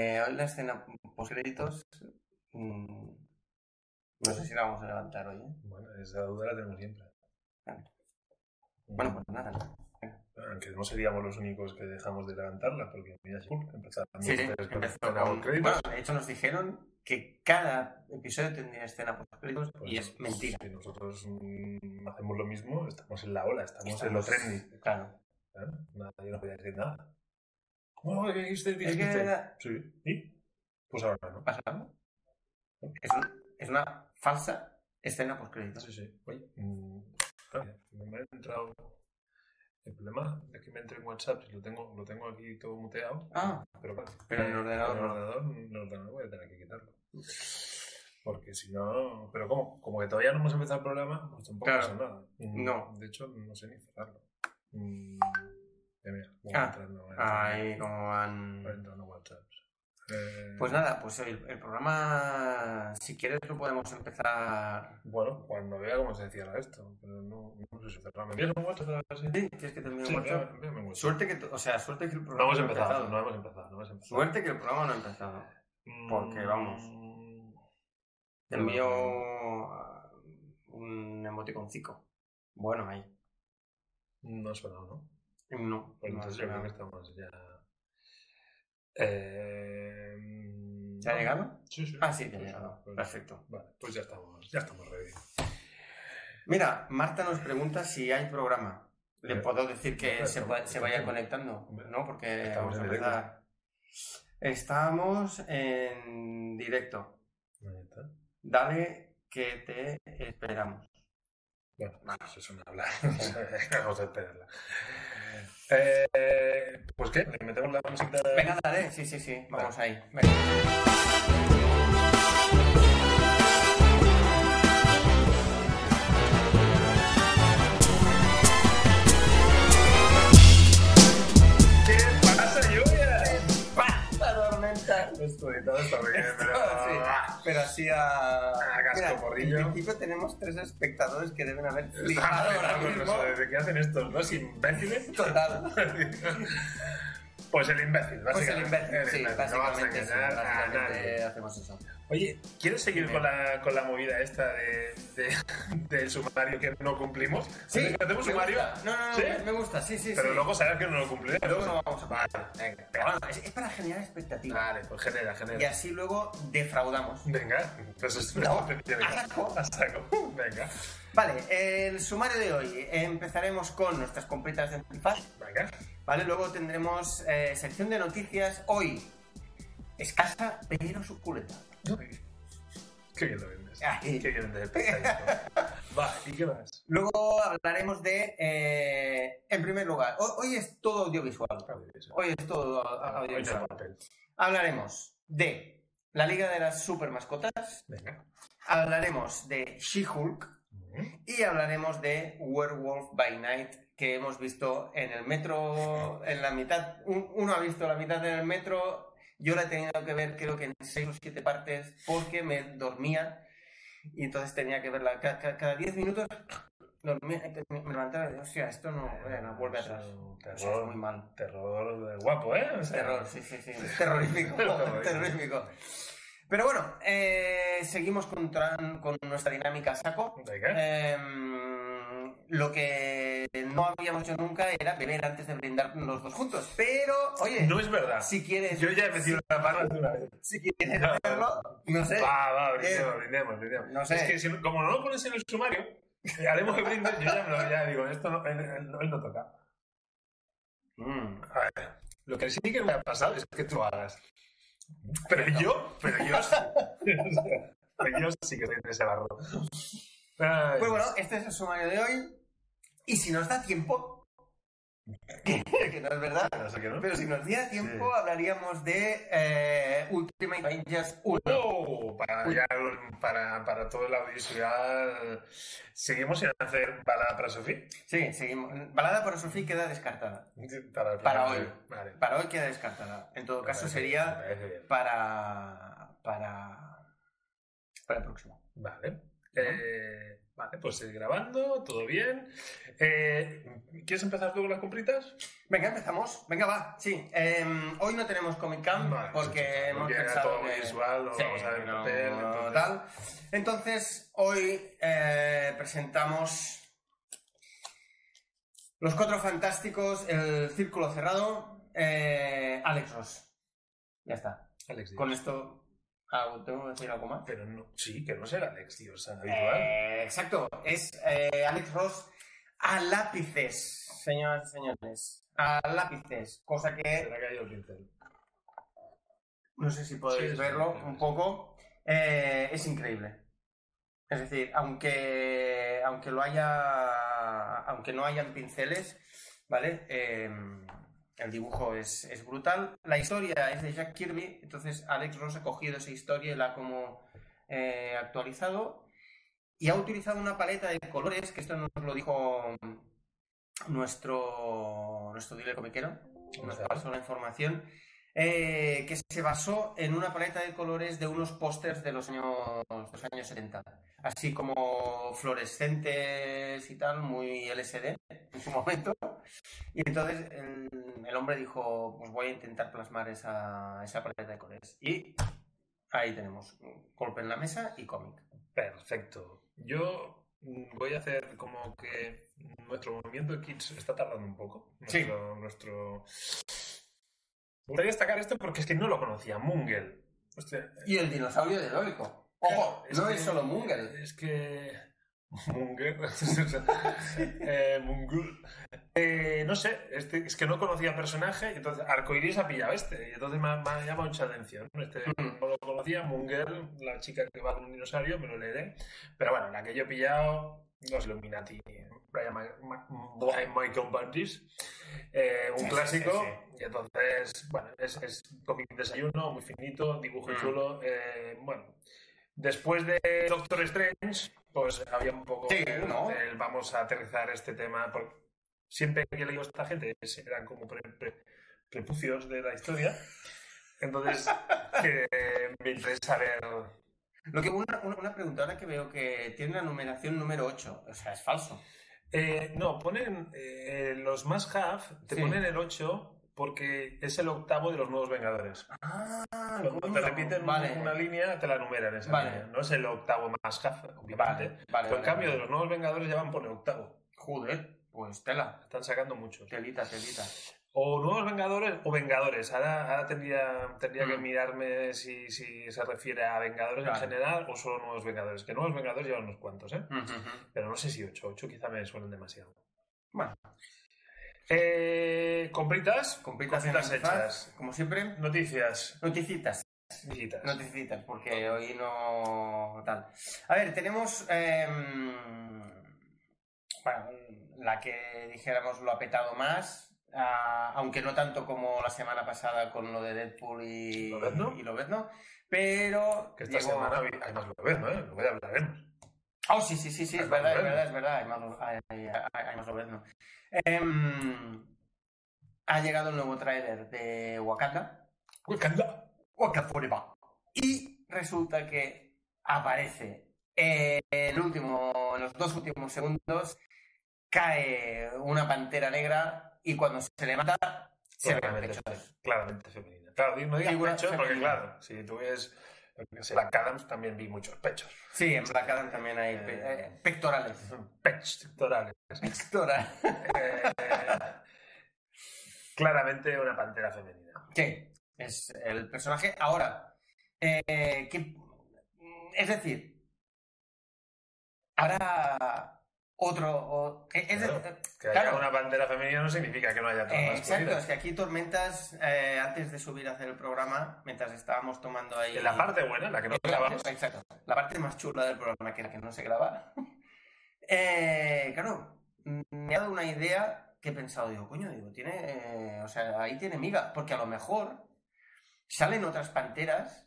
Eh, hoy la escena post créditos. mm, no sé si la vamos a levantar hoy. ¿eh? Bueno, esa duda la tenemos siempre. Bueno, pues nada. Aunque no seríamos los únicos que dejamos de levantarla, porque mira, sí, empezaron Sí, sí, empezó con- post-créditos. Bueno, de hecho nos dijeron que cada episodio tendría escena post créditos Pues, y es mentira. Si nosotros mm, hacemos lo mismo, estamos en la ola, estamos, en lo trendy. Claro. ¿eh? Nadie nos puede decir nada. ¿Cómo que dijiste? Es que dijiste? era- Sí. ¿Y? Pues ahora no. ¿Pasa algo? Es, un- es una falsa escena post créditos. Sí, sí. Oye, mm, claro, me ha entrado. El problema es que me entré en WhatsApp y lo tengo, lo tengo aquí todo muteado. Ah, Pero Pero en el ordenador en el no. ordenador, en el ordenador voy a tener que quitarlo. Porque si no. Pero como, como que todavía no hemos empezado el programa, pues tampoco Claro. pasa nada. Mm, No. De hecho, no sé ni cerrarlo. Mm, mira, Ah, ahí como van. Eh, Pues nada, pues el, el programa, si quieres, lo podemos empezar. Bueno, cuando vea cómo se cierra esto. Pero no, no sé si cerrarlo. ¿Me envías un WhatsApp? Sí, ¿quieres que te envíe un Sí, WhatsApp? un. Suerte que, o sea, suerte que el No programa hemos ha empezado, no hemos empezado, no hemos empezado. Suerte que el programa no ha empezado. porque, vamos, Mm, Te no, envío no, un emoticoncico. Bueno, ahí. No ha sonado, ¿no? No, Pues no, entonces yo creo que estamos ya. Eh... ¿Te ha llegado? Sí, sí. Ah, sí, te ha llegado. pues, Perfecto. Vale, pues ya estamos, ya estamos ready. Mira, Marta nos pregunta si hay programa. Le Eh, puedo decir que se, va- se vaya conectando, ¿no? Porque estamos en empezar. Estamos en directo. Ahí está. Dale que te esperamos. Bueno, eso es una hablar. Vamos a esperarla. Eh, pues qué, le metemos la música. Venga, dale, sí, sí, sí, vamos ahí. Venga. ¿Qué pasa, lluvia? La tormenta. Esto todo está bien, pero. Pero así a. A casco Mira, porrillo. En principio tenemos tres espectadores que deben haber flipado ahora mismo. ¿De qué hacen estos dos imbéciles? Total. Pues el imbécil, Pues el básicamente. imbécil, sí, No a básicamente, sí, básicamente hacemos eso. Oye, ¿quieres seguir Dime. con la, con la movida esta de, de- del sumario que no cumplimos? Sí, ¿Hacemos sumario? No, no, no, ¿Sí? me- gusta, sí, sí, Pero sí. luego sabes que no lo cumpliremos. Luego no vamos a Vale, Venga, pero bueno, es, es para generar expectativa. Vale, pues genera, genera. Y así luego defraudamos. Venga, pues es No, a saco. Venga, Vale, el sumario de hoy. Empezaremos con nuestras compritas de antifaz. venga. Vale, luego tendremos eh, sección de noticias. Hoy, escasa pero suculenta. Qué bien lo vendes. Ay. Qué bien vendes. Va, ¿y qué más? Luego hablaremos de, eh, en primer lugar, ho- hoy es todo audiovisual. Audiovisual. Hoy es todo a- a- Hoy no hay audiovisual. papel. Hablaremos de la Liga de las Super Mascotas, Venga. hablaremos de She-Hulk y hablaremos de Werewolf by Night que hemos visto en el metro, en la mitad, un- uno ha visto la mitad en el metro, yo la he tenido que ver creo que en seis o siete partes porque me dormía y entonces tenía que verla ca- ca- cada diez minutos. Dormía, me levantaba y decía, hostia, esto no, eh, no, vuelve atrás. Un O sea, es Terror, muy mal. terror de guapo, ¿eh? O sea, Terror, sí, sí, sí. Terrorífico. Terrorífico. Pero bueno, eh, seguimos con, con nuestra dinámica saco. Venga. Em, lo que no habíamos hecho nunca era beber antes de brindar los dos juntos. Pero, oye, No es verdad. si quieres, Yo ya he metido la de una vez. si quieres No, hacerlo, no sé. Va, va, Eh, brindemos, brindemos, brindemos. no sé. Es que si como no lo pones en el sumario, haremos el brindis, yo ya, me lo, ya digo, esto no, él, él no- él no toca. Mm. A ver, lo que sí que me ha pasado es que tú hagas. Pero yo, pero yo, pero yo sí que estoy en ese barro. Ay, Pues bueno, este es el sumario de hoy. Y si nos da tiempo, que, que no es verdad, no sé qué, ¿no? pero si nos diera tiempo, Sí. hablaríamos de eh, Ultimate Avengers 1. Oh, para, ya, para, para todo el audiovisual, seguimos sin hacer balada para Sofía. Sí, seguimos. Balada para Sofía queda descartada. Para, hoy. Vale. Para hoy queda descartada. En todo caso, sería para. para. para el próximo. Vale. Eh, Vale, pues seguir grabando, todo bien. Eh, ¿Quieres empezar tú con las compritas? Venga, empezamos. Venga, va. Sí. Em, hoy no tenemos Comic Camp Vale, porque sí, hemos pensado todo que- visual, lo Sí, vamos a ver en no, papel, entonces- tal. Entonces, hoy eh, presentamos Los Cuatro Fantásticos, El Círculo Cerrado, eh, Alex Ross. Ya está. Alex. Con esto, ah, ¿tengo que decir algo más? Pero no, sí, que no será Alex Dios habitual. Eh, exacto, es eh, Alex Ross a lápices, señoras y señores. A lápices, cosa Se que le ha caído el pincel. no sé si podéis Sí, sí, verlo sí. un poco, eh, es increíble. Es decir, aunque, aunque lo haya, aunque no hayan pinceles, ¿vale? El dibujo es, es brutal. La historia es de Jack Kirby, entonces Alex Ross ha cogido esa historia y la ha como eh, actualizado. Y ha utilizado una paleta de colores, que esto nos lo dijo nuestro, nuestro dealer comiquero, nos pasó la información, eh, que se basó en una paleta de colores de unos pósters de los años, los años 70, así como fluorescentes y tal, muy LSD en su momento. Y entonces el, el hombre dijo, pues voy a intentar plasmar esa, esa paleta de colores. Y ahí tenemos, golpe en la mesa y cómic. Perfecto. Yo voy a hacer como que nuestro movimiento de kits está tardando un poco. Sí. Nuestro, nuestro... Me gustaría destacar esto porque es que no lo conocía, Mungel. Hostia, Y el dinosaurio de Dórico. Ojo, es no que- es solo Mungel. Es que. Munger. eh, Mungul. Eh, no sé, este- es que no conocía personaje, y entonces Arcoiris ha pillado este, y entonces me ha, me ha llamado mucha atención. Este Mm. no lo conocía, Munger, la chica que va con un dinosaurio, me lo leeré. Pero bueno, la que yo he pillado, los Illuminati, Brian Ma- Ma- Brian Michael Bendis, eh, un Sí, clásico, sí, y entonces, bueno, es, es cómic desayuno, muy finito, dibujo Mm. chulo, eh, bueno. Después de Doctor Strange, pues había un poco. El vamos a aterrizar este tema. Porque siempre que leído a esta gente eran como pre- pre- prepucios de la historia. Entonces, que me interesa ver. Lo que una, una, pregunta ahora que veo que tiene la numeración número 8. O sea, es falso. Eh, no, ponen eh, los más have, te Sí. ponen el 8 porque es el octavo de los nuevos Vengadores. Ah, Cuando te repiten vale. una línea, te la numeran esa Vale. línea. No es el octavo más have, obviamente. Vale. Pero en cambio, de los nuevos Vengadores ya van por el octavo. Joder, pues tela. Están sacando muchos. Telita, telita. O nuevos Vengadores o Vengadores. Ahora, ahora tendría, tendría que Mm. mirarme si, si se refiere a Vengadores Claro. en general o solo nuevos Vengadores. Que nuevos Vengadores llevan unos cuantos, ¿eh? Pero no sé si 8. 8 quizá me suenan demasiado. Bueno, Eh, compritas. compritas hechas. Como siempre, Noticias. noticitas. Visitas. Noticitas, porque hoy no tal. A ver, tenemos. em, bueno, la que dijéramos lo ha petado más. Aunque no tanto como la semana pasada con lo de Deadpool y ¿Lobezno? y Lobezno, pero Que esta llegó- semana hay más lo ves, ¿no? Lo voy a hablaremos. Oh, sí, sí, sí, sí, es verdad, es Lobezno. verdad, es verdad. Hay más, hay, hay- hay- hay más Lobezno. Em, ha llegado el nuevo tráiler de Wakanda. Wakanda. Wakanda Forever. Y resulta que aparece eh, el último, en los dos últimos segundos, cae una pantera negra y cuando se levanta, se ve Claramente, pecho. claramente femenina. Claro, no digas pechos porque, femenina. claro, si tú ves. Black Adams también vi muchos pechos. Sí, en Black Adam también hay pe- eh, pectorales. Pectorales. Pectora. Eh, claramente una pantera femenina. Sí, es el personaje. Ahora, eh, que- es decir, habrá otro. o- es de- Claro, una pantera femenina no significa que no haya Eh, todas exacto, es que aquí Tormentas, eh, antes de subir a hacer el programa, mientras estábamos tomando ahí. En la parte buena, la que no grabamos. Exacto, la parte más chula del programa, que la que no se graba. Eh, claro, me ha dado una idea que he pensado, digo, coño, digo, tiene. eh, o sea, ahí tiene miga, porque a lo mejor salen otras panteras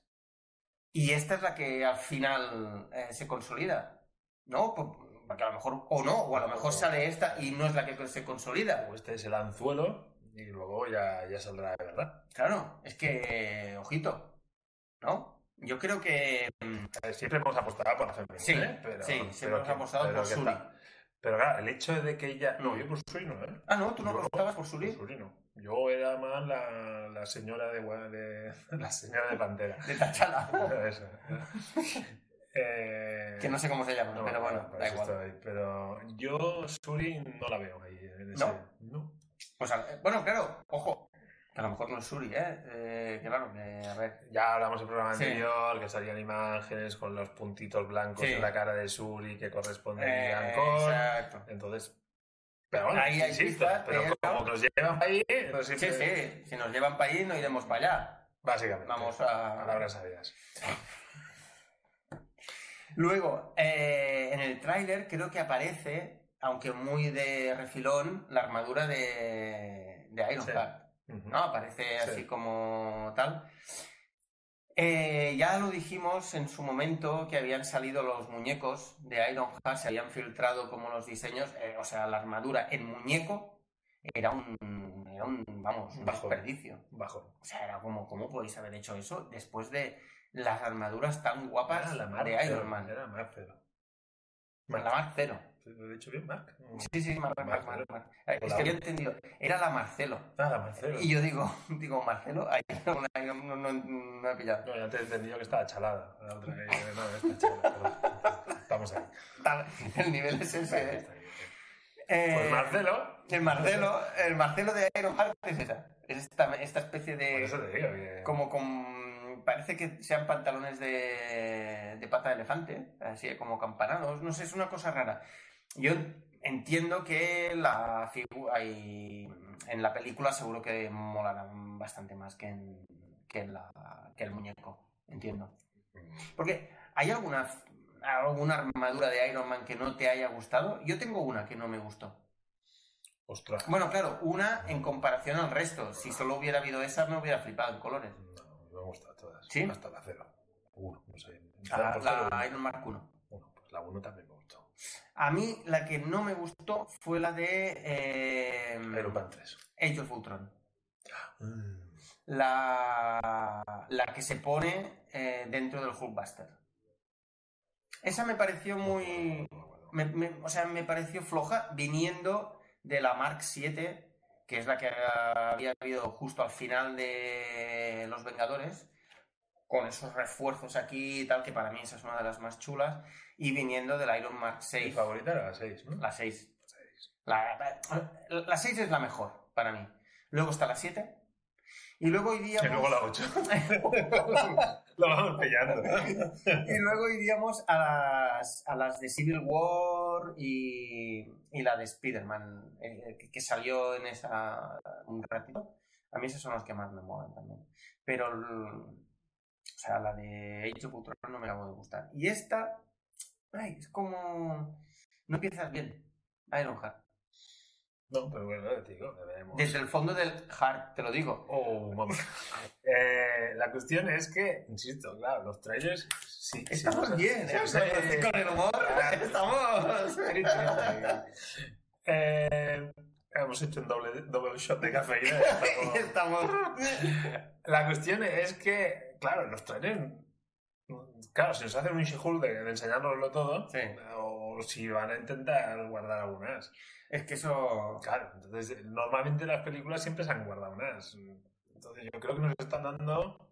y esta es la que al final eh, se consolida, ¿no? Por- Porque a lo mejor, o no, o a lo mejor sale esta y no es la que se consolida. O este es el anzuelo y luego ya, ya saldrá de verdad. Claro, es que, ojito, ¿no? Yo creo que. Eh, Siempre hemos apostado por femenina, Sí, ¿eh? pero, sí, siempre pero hemos que- apostado pero por Suri. Pero claro, el hecho de que ella... No, yo por Suri no, ¿eh? Ah, no, tú no apostabas por Suri. Por Suri no. Yo era más la, la señora de, de... La señora de Pantera. De Tachala. Eh, que no sé cómo se llama, no, pero bueno, da igual. Pero yo Suri no la veo ahí. En ese... ¿No? No. A- bueno, claro, ojo. Que a lo mejor no es Suri, ¿eh? eh claro, que, a ver. Ya hablamos en el programa Sí. anterior que salían imágenes con los puntitos blancos Sí. en la cara de Suri que corresponderían Eh, con... exacto. Entonces... Pero bueno, Ahí hay insisto, pistas, pero pero- como que nos llevan ahí, pues Sí, siempre- sí, si nos llevan para allí no iremos para allá. Básicamente. Vamos a... Palabras sabias. Luego, eh, en el tráiler creo que aparece, aunque muy de refilón, la armadura de, de Ironheart. ¿no? Aparece Sí. así como tal. Eh, ya lo dijimos en su momento que habían salido los muñecos de Ironheart, se habían filtrado como los diseños, eh, o sea, la armadura en muñeco era un, era un vamos, un Bajo. desperdicio. Bajo. O sea, era como, ¿cómo podéis haber hecho eso después de las armaduras tan guapas Era la Mark de Zero, Iron Man? Era Mark Zero. La Mark Cero. ¿Lo he dicho bien, Mark? Sí, sí, Mark, Mark, Mark Mark, Zero. Mark. Eh, Es que había entendido, era la Marcelo. Ah, la Marcelo. Y yo digo, digo, Marcelo, ahí no, no, no, no- he pillado. No, ya te he entendido que estaba chalada. La otra que no, está chalada. Estamos ahí. El nivel es ese. ¿eh? Eh, Pues Marcelo, El Marcelo, el Marcelo de Ironheart es esa. Es esta, esta especie por de. eso te digo que... Como con. Parece que sean pantalones de, de pata de elefante, así como campanados. No sé, es una cosa rara. Yo entiendo que la figura. En la película seguro que molarán bastante más que en, que en la, que el muñeco. Entiendo. Porque, ¿hay alguna, alguna armadura de Iron Man que no te haya gustado? Yo tengo una que no me gustó. Ostras. Bueno, claro, una en comparación al resto. Si solo hubiera habido esa, me hubiera flipado en colores. Me han gustado todas. ¿Sí? Hasta la cero. Uno, no sé. La, Por la cero, Iron Man 1. uno. Pues la uno también me gustó. A mí la que no me gustó fue la de eh, Iron Man 3. Age of Ultron. La, la que se pone eh, dentro del Hulkbuster. Esa me pareció muy... me- me- o sea, me pareció floja viniendo de la Mark 7, que es la que había habido justo al final de Los Vengadores, con esos refuerzos aquí y tal, que para mí esa es una de las más chulas, y viniendo del Iron Mark Mi 6, favorita era la 6, ¿no? la 6. La, la, la 6 es la mejor para mí. Luego está la 7. Y luego iríamos... Y luego la 8. Lo vamos pillando. y luego iríamos a las, a las de Civil War y, y la de Spider-Man, eh, que, que salió en esa un ratito. A mí esas son las que más me molan también. Pero, o sea, la de Age of Ultron no me acabo de gustar. Y esta, ay, es como... No empiezas bien. Ironheart. No, pero bueno, te digo, veremos. Desde el fondo del heart, te lo digo. Oh, mamá. Eh, la cuestión es que, insisto, claro, los trailers sí. sí, Estamos sí, bien, sí, ¿eh? sí, Con el humor, Claro. estamos... Eh, hemos hecho un doble, doble shot de cafeína. estamos- Estamos... La cuestión es que, claro, los trailers. Claro, si nos hacen un shihul de, de enseñárnoslo todo, Sí. O si van a intentar guardar algunas. Es que eso... Claro, entonces normalmente las películas siempre se han guardado unas. Entonces yo creo que nos están dando.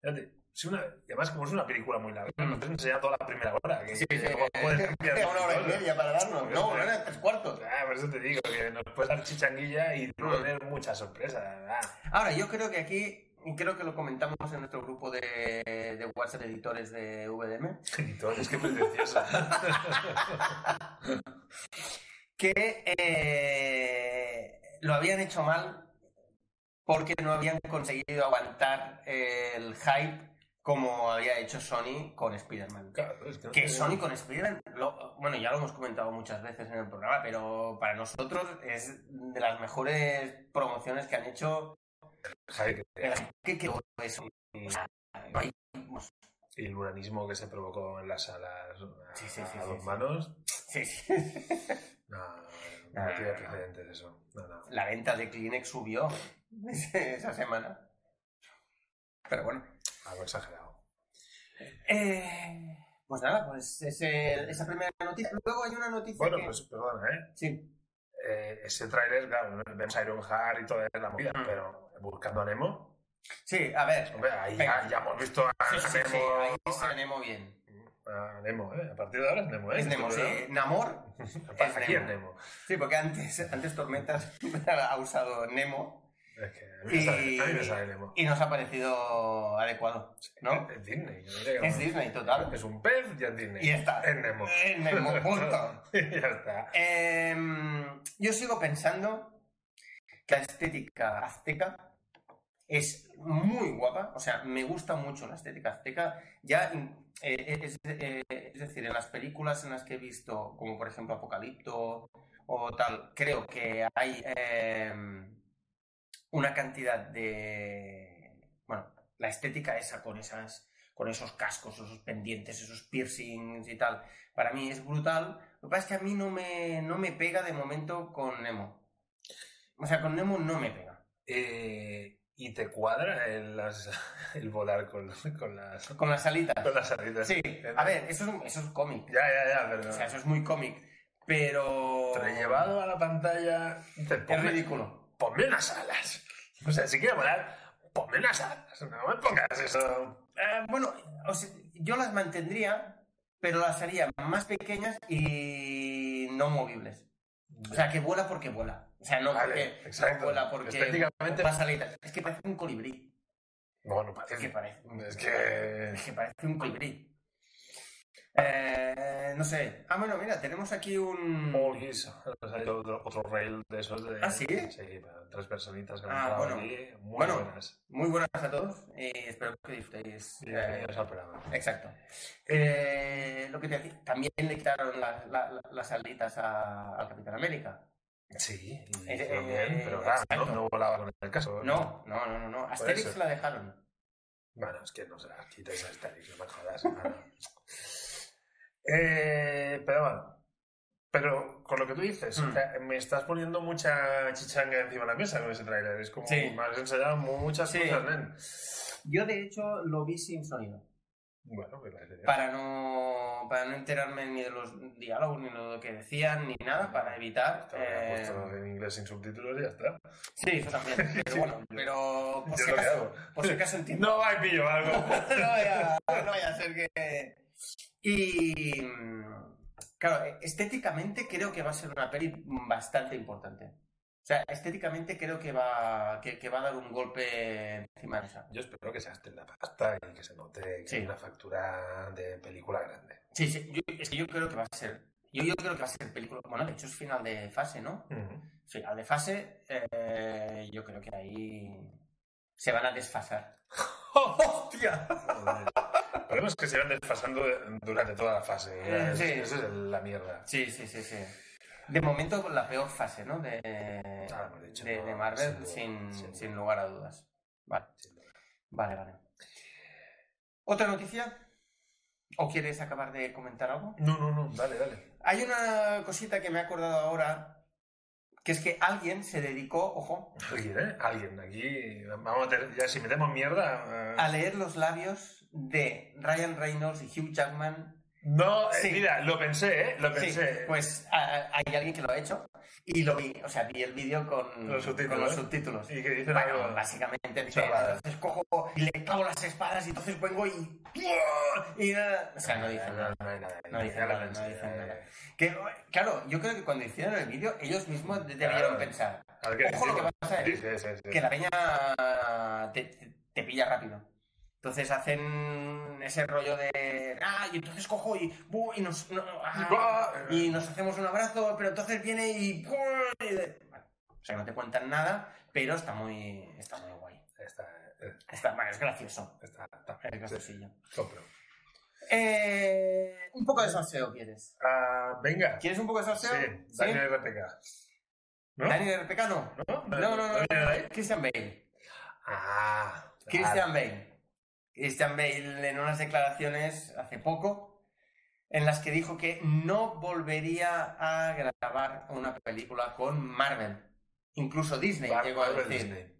Fíjate, si una, y además, como es una película muy larga, Mm. nos han enseñado toda la primera hora. Que, Sí, que puedes cambiar una hora y media para darnos. No, una hora y tres cuartos. Ah, por eso te digo, que nos puede dar chichanguilla y tener muchas sorpresas. Ah, Ahora, yo creo que aquí, creo que lo comentamos en nuestro grupo de, de WhatsApp editores de VDM, editores, qué pretenciosa. que eh, lo habían hecho mal porque no habían conseguido aguantar el hype como había hecho Sony con Spider-Man. Claro, es que, no Que Sony con Spider-Man, bueno, ya lo hemos comentado muchas veces en el programa, pero para nosotros es de las mejores promociones que han hecho. Que- ¿Qué quedó eso? Y el uranismo que se provocó en las salas a, Sí, sí, sí, a dos manos. sí, sí. No, no, tiene no. precedentes eso. No, no. La venta de Kleenex subió esa semana. Pero bueno, Algo exagerado. Eh, pues nada, pues ese- esa primera noticia. Luego hay una noticia Bueno, que... pues perdona, ¿eh? Sí. Eh, ese tráiler, claro, vemos a Ironheart y toda la movida, Mm. pero buscando a Nemo, Sí, a ver. hombre, ahí ya, ya hemos visto a, Sí, a sí, sí, Nemo. ahí se Nemo bien. a Nemo, ¿eh? A partir de ahora es Nemo, ¿eh? Es Nemo, sí. Namor. es Aquí es Nemo. Nemo. Sí, porque antes, antes Tormentas ha usado Nemo Es que a mí me sale, Y- a mí me sale Nemo. y nos ha parecido adecuado, ¿no? Es Disney. yo Es. Disney, total. Es un pez y es Disney. Y ya está. Es Nemo. Es Nemo, punto. y ya está. Em, yo sigo pensando que la estética azteca es muy guapa, o sea, me gusta mucho la estética azteca. Ya, eh, es, eh, es decir, en las películas en las que he visto, como por ejemplo Apocalipto o tal, creo que hay em, una cantidad de. Bueno, la estética esa con esas. Con esos cascos, esos pendientes, esos piercings y tal. Para mí es brutal. Lo que pasa es que a mí no me, no me pega de momento con Nemo. O sea, con Nemo no me pega. Eh, ¿Y te cuadra el, las- el volar con, con las, Con las alitas. con las salidas? Sí, a ver, eso es, un- eso es cómic. Ya, ya, ya, pero. O sea, eso es muy cómic. Pero. Pero llevado a la pantalla. dices, Es ponme, ridículo. ponme unas alas. O sea, si quieres volar, ponme unas alas. No me pongas eso. Eh, bueno, o sea, yo las mantendría, pero las haría más pequeñas y no movibles. O sea, que vuela porque vuela. O sea, no Vale, porque exacto. no vuela porque Estéticamente- las alitas. Es que parece un colibrí. No, no Es parece. que parece. Es que. Es que parece un colibrí. Eh, no sé. Ah, bueno, mira, tenemos aquí un. Salido otro, otro rail de esos. De, ¿Ah, sí? Sí, tres personitas que Ah, bueno. aquí. Muy Bueno. buenas. Muy buenas a todos y espero que disfrutéis. eh, Bienvenidos al programa. exacto. Eh, lo que te decía, también le quitaron la- la- la- las alitas a- al Capitán América. Sí, Eh, eh, pero claro, no, volaba con el caso. No, no, no, no. no. Asterix la dejaron. Bueno, es que no sé, quites a Asterix, no me jodas. eh, pero bueno. Pero con lo que tú dices, Mm. o sea, me estás poniendo mucha chichanga encima de la mesa con ese trailer. Es como Sí. me has enseñado muchas Sí. cosas, nen. Yo, de hecho, lo vi sin sonido. Bueno. Para no, para no enterarme ni de los diálogos, ni de lo que decían, ni nada, para evitar. Eh, puesto en inglés sin subtítulos y ya está. Sí, eso también. Pero bueno, pero por si lo acaso, por si acaso entiendo. No, ahí pillo algo. no, vaya, no vaya a ser que. Y. Claro, estéticamente creo que va a ser una peli bastante importante. O sea, estéticamente creo que va, que, que va a dar un golpe encima de esa. Yo espero que se gasten la pasta y que se note que Sí. hay una factura de película grande. Sí, sí, yo, es que yo creo que va a ser. Yo, yo creo que va a ser película. Bueno, de hecho es final de fase, ¿no? Final de fase, eh, yo creo que ahí se van a desfasar. ¡Hostia! Podemos que se van desfasando durante toda la fase. es- Sí. Eso es la mierda. Sí, sí, sí, sí. De momento la peor fase, ¿no? De, Ah, de, no, de Marvel, sin sin, duda, lugar a dudas. Vale, vale, vale. ¿Otra noticia? ¿O quieres acabar de comentar algo? No, no, no, dale, dale. Hay una cosita que me he acordado ahora, que es que alguien se dedicó, ojo, Alguien, ¿eh? Alguien. Aquí vamos a tener, ya si metemos mierda. eh, a leer los labios de Ryan Reynolds y Hugh Jackman. No, eh, Sí. mira, lo pensé, ¿eh? Lo Sí, pensé. pues a- hay alguien que lo ha hecho y lo vi, o sea, vi el vídeo con Los subtítulos. con los subtítulos. Y que dicen Bueno, algo. básicamente dice, entonces cojo y le clavo las espadas y entonces vengo y... y nada. O sea, no dicen nada. No hay nada. No dicen nada, no dicen eh. nada. Que, claro, yo creo que cuando hicieron el vídeo, ellos mismos debieron Claro. pensar, Ojo lo que pasa Sí, es sí, sí, sí. que la peña te- te pilla rápido. Entonces hacen ese rollo de. Ah, y entonces cojo y. ¡bu! y, nos, no, ah, y nos hacemos un abrazo, pero entonces viene y. ¡bu! y de- bueno, o sea, no te cuentan nada, pero está muy, está muy guay. Está, eh, Está, bueno, es gracioso. está, está. Es graciosillo. Compro. Eh, un poco de salseo quieres. Ah, venga. ¿Quieres un poco de salseo? Sí, Daniel RPK. ¿No? ¿Dani de RPK no? ¿No? No, no, no. de ahí? Christian Bale. Ah. Christian Bale. Christian Bale en unas declaraciones hace poco en las que dijo que no volvería a grabar una película con Marvel. Incluso Disney Bar- llegó a Marvel decir. Disney.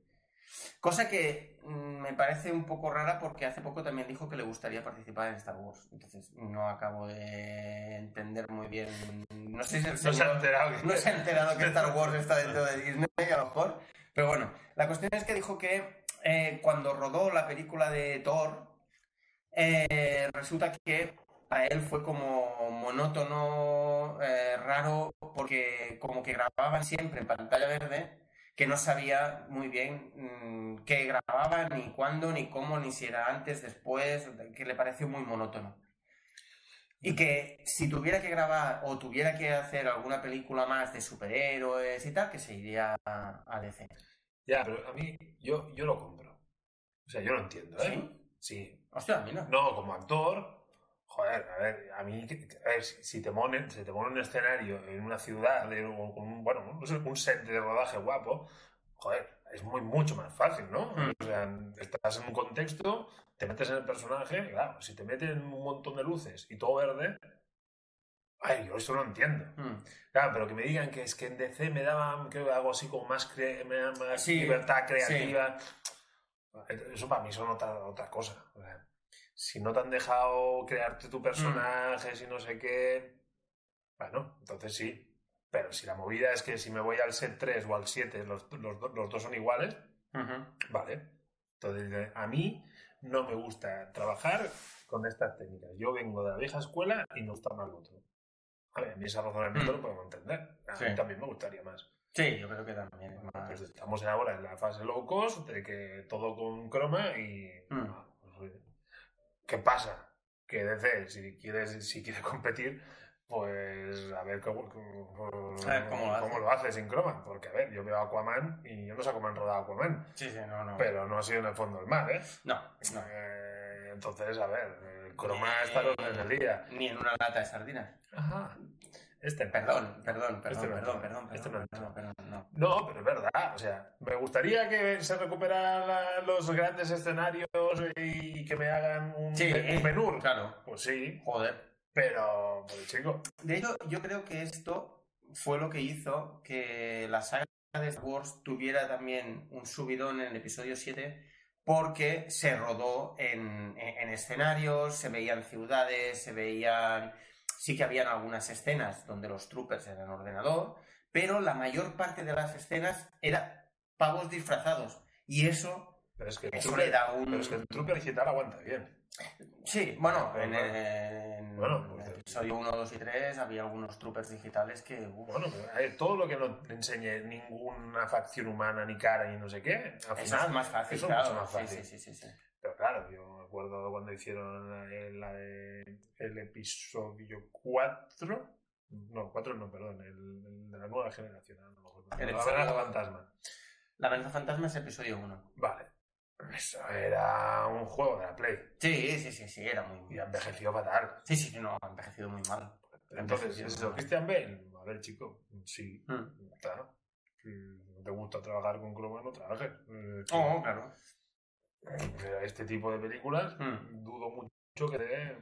Cosa que mm, me parece un poco rara porque hace poco también dijo que le gustaría participar en Star Wars. Entonces no acabo de entender muy bien. No sé si el No se ha señor- enterado. que- no se ha enterado que Star Wars está dentro de Disney, a lo mejor. Pero bueno, la cuestión es que dijo que eh, cuando rodó la película de Thor, eh, resulta que a él fue como monótono, eh, raro, porque como que grababan siempre en pantalla verde, que no sabía muy bien mm, qué grababan, ni cuándo, ni cómo, ni si era antes, después, que le pareció muy monótono. Y que si tuviera que grabar o tuviera que hacer alguna película más de superhéroes y tal, que se iría a, a DC. Ya, pero a mí, yo, yo lo compro. O sea, yo lo entiendo, ¿eh? ¿Sí? Sí. Hostia, mira. No, como actor, joder, a ver, a mí, a ver, si si te ponen, si te ponen un escenario en una ciudad, de, o con un, bueno, no sé, un set de rodaje guapo, joder, es muy, mucho más fácil, ¿no? Mm. O sea, estás en un contexto, te metes en el personaje, claro, si te meten un montón de luces y todo verde, ay, yo eso no entiendo. Mm. Claro, pero que me digan que es que en DC me daban, creo que algo así como más, cre- más Sí, libertad creativa. Eso para mí son otra, otra cosa. O sea, si no te han dejado crearte tu personaje, si no sé qué. Bueno, entonces sí. Pero si la movida es que si me voy al set 3 o al 7, los, los, do- los dos son iguales, vale. Entonces, eh, a mí no me gusta trabajar con estas técnicas. Yo vengo de la vieja escuela y me gusta más lo otro. A ver, a mí ese razonamiento Mm. lo podemos entender. A Sí. mí también me gustaría más. Sí, yo creo que también más. Pues estamos ahora en la fase low cost, de que todo con croma y... Mm. ah, pues, ¿Qué pasa? Que DC, si quieres, si quiere competir, pues a ver cómo, cómo, A ver cómo lo hace. lo hace sin croma. Porque, a ver, yo veo Aquaman y yo no sé cómo han rodado Aquaman, Sí, sí, no, no. pero no ha sido en el fondo del mar, ¿eh? No, no. Eh, entonces, a ver, el croma Eh, está los del día. Ni en una lata de sardinas. Ajá. Este. Perdón, perdón, perdón, Este perdón, perdón, Este perdón, no perdón, perdón, no. No, pero es verdad. O sea, me gustaría que se recuperaran los grandes escenarios y que me hagan un, Sí, un menú. Claro, Pues sí, joder. pero, pues chico, De hecho, yo creo que esto fue lo que hizo que la saga de Star Wars tuviera también un subidón en el episodio 7 porque se rodó en, en- en escenarios, se veían ciudades, se veían... Sí que habían algunas escenas donde los troopers eran ordenador, pero la mayor parte de las escenas era pavos disfrazados. Y eso, pero es que eso trooper, le da un... pero es que el trooper digital aguanta bien. Sí, bueno, en, en Bueno, pues, el episodio 1, 2 y 3 había algunos troopers digitales que... uf, Bueno, pero, a ver, todo lo que no enseñe ninguna facción humana, ni cara, ni no sé qué, final es más fácil, eso es claro. mucho más fácil. Sí, sí, sí, sí. Pero claro, yo acuerdo cuando hicieron la, la de- el episodio 4. No, 4 no, perdón, el, el de la nueva generación. no me acuerdo. El la episodio- amenaza fantasma. La amenaza fantasma es episodio 1. Vale. Eso era un juego de la Play. Sí, sí, sí, sí, era muy... Y ha envejecido fatal. Sí, sí, no, ha envejecido muy mal. Entonces, Envejecido ¿es muy eso? Christian Bale? A ver, chico, sí, Mm. claro. Si no te gusta trabajar con croma, no trabajes. Eh, Oh, claro. Este tipo de películas, Mm. dudo mucho que te...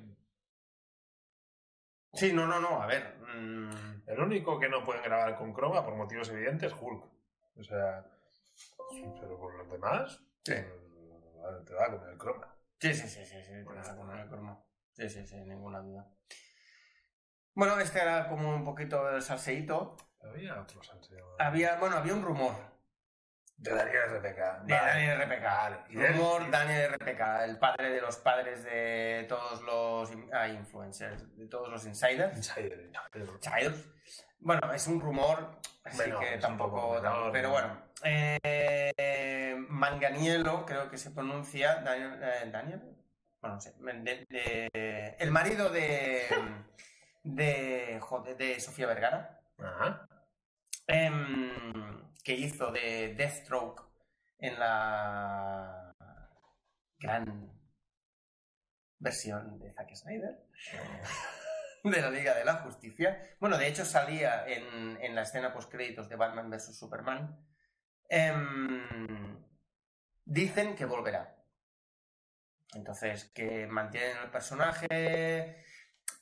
Sí, no, no, no, a ver. mm, El único que no pueden grabar con croma, por motivos evidentes, es Hulk. O sea, pero por los demás, Sí. pues, te va a comer el croma. Sí, sí, sí, sí, sí, te vas a comer el cromo. Sí, sí, sí, ninguna duda. Bueno, este era como un poquito el salseíto. Había otros antes. Había, bueno, había un rumor De Daniel RPK. de Daniel RPK. Y de- Rumor Daniel RPK, el padre de los padres de todos los ah, influencers, de todos los insiders. Insider. Insider. Insiders. Bueno, es un rumor, así que tampoco. poco menor, pero ¿no? bueno. Eh, Manganiello, creo que se pronuncia. Daniel. eh, ¿Daniel? Bueno, no sé. de- de- el marido de. de. joder, de Sofía Vergara. Ajá. em, que hizo de Deathstroke en la gran versión de Zack Snyder de la Liga de la Justicia. Bueno, de hecho salía en, en la escena post-créditos de Batman vs. Superman. Em, dicen que volverá. Entonces, que mantienen el personaje.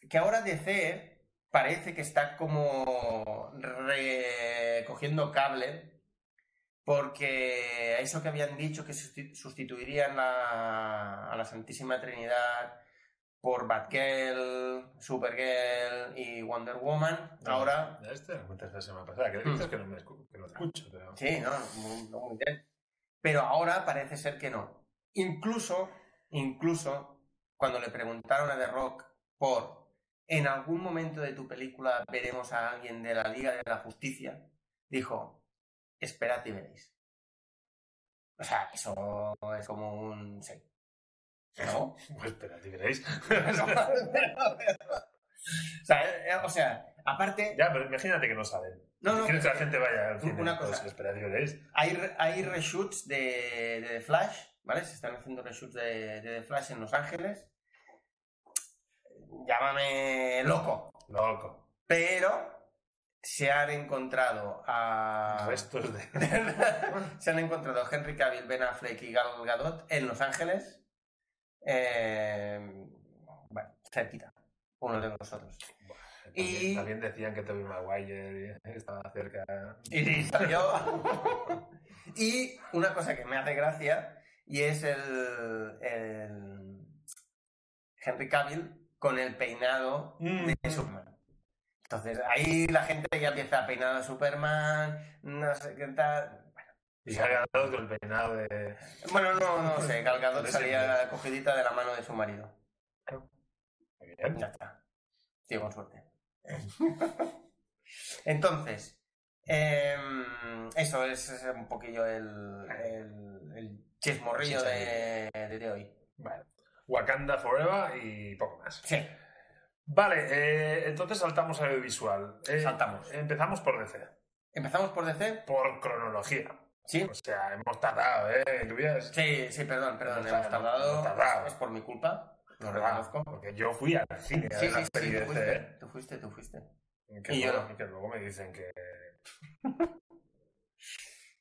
Que ahora DC parece que está como recogiendo cable porque eso que habían dicho que susti- sustituirían la- a la Santísima Trinidad por Batgirl, Supergirl y Wonder Woman, ahora Ya este lo la semana pasada, que Mm. dices que no, me escu- que no te escucho, pero... Sí, no, muy, no, muy bien. Pero ahora parece ser que no. Incluso, incluso, cuando le preguntaron a The Rock por en algún momento de tu película veremos a alguien de la Liga de la Justicia, dijo, esperad y veréis. O sea, eso es como un... Sí. ¿No? Pues espera, ¿te veréis? o, sea, eh, o sea, aparte, ya, pero imagínate que no saben. No, no, ¿Quieres que la gente vaya al cine? una Pues cosa. espera, ¿te veréis? Hay, re- hay reshoots de, de The Flash, ¿vale? Se están haciendo reshoots de, de The Flash en Los Ángeles. Llámame loco, Loco. pero se han encontrado a... Restos de... se han encontrado a Henry Cavill, Ben Affleck y Gal Gadot en Los Ángeles. Eh, bueno, cerquita, uno de nosotros. También, Y- también decían que Tobey Maguire estaba cerca. Y salió. y una cosa que me hace gracia, y es el, el Henry Cavill con el peinado de Mm. Entonces ahí la gente ya empieza a peinar a Superman, no sé qué tal. Y ganado con el peinado de... Bueno, no, no sé, Gal Gadot De salía cogidita de la mano de su marido. Muy bien. Ya está. Tío, con suerte. Entonces, em, eso es, un poquillo el, el, el chismorrillo de, de- de hoy. Vale. Wakanda Forever y poco más. Sí, Vale, eh, entonces saltamos al audiovisual. Eh, Saltamos. Empezamos por DC. empezamos por DC. Por cronología. Sí, O sea, hemos tardado, ¿eh? Sí, sí, perdón, perdón, Hemos hemos tardado, hemos tardado. Es por mi culpa, lo reconozco. Porque yo fui al cine a Sí, sí, sí, tú fuiste, tú fuiste, tú fuiste. Que, Y yo luego, no. que luego me dicen que...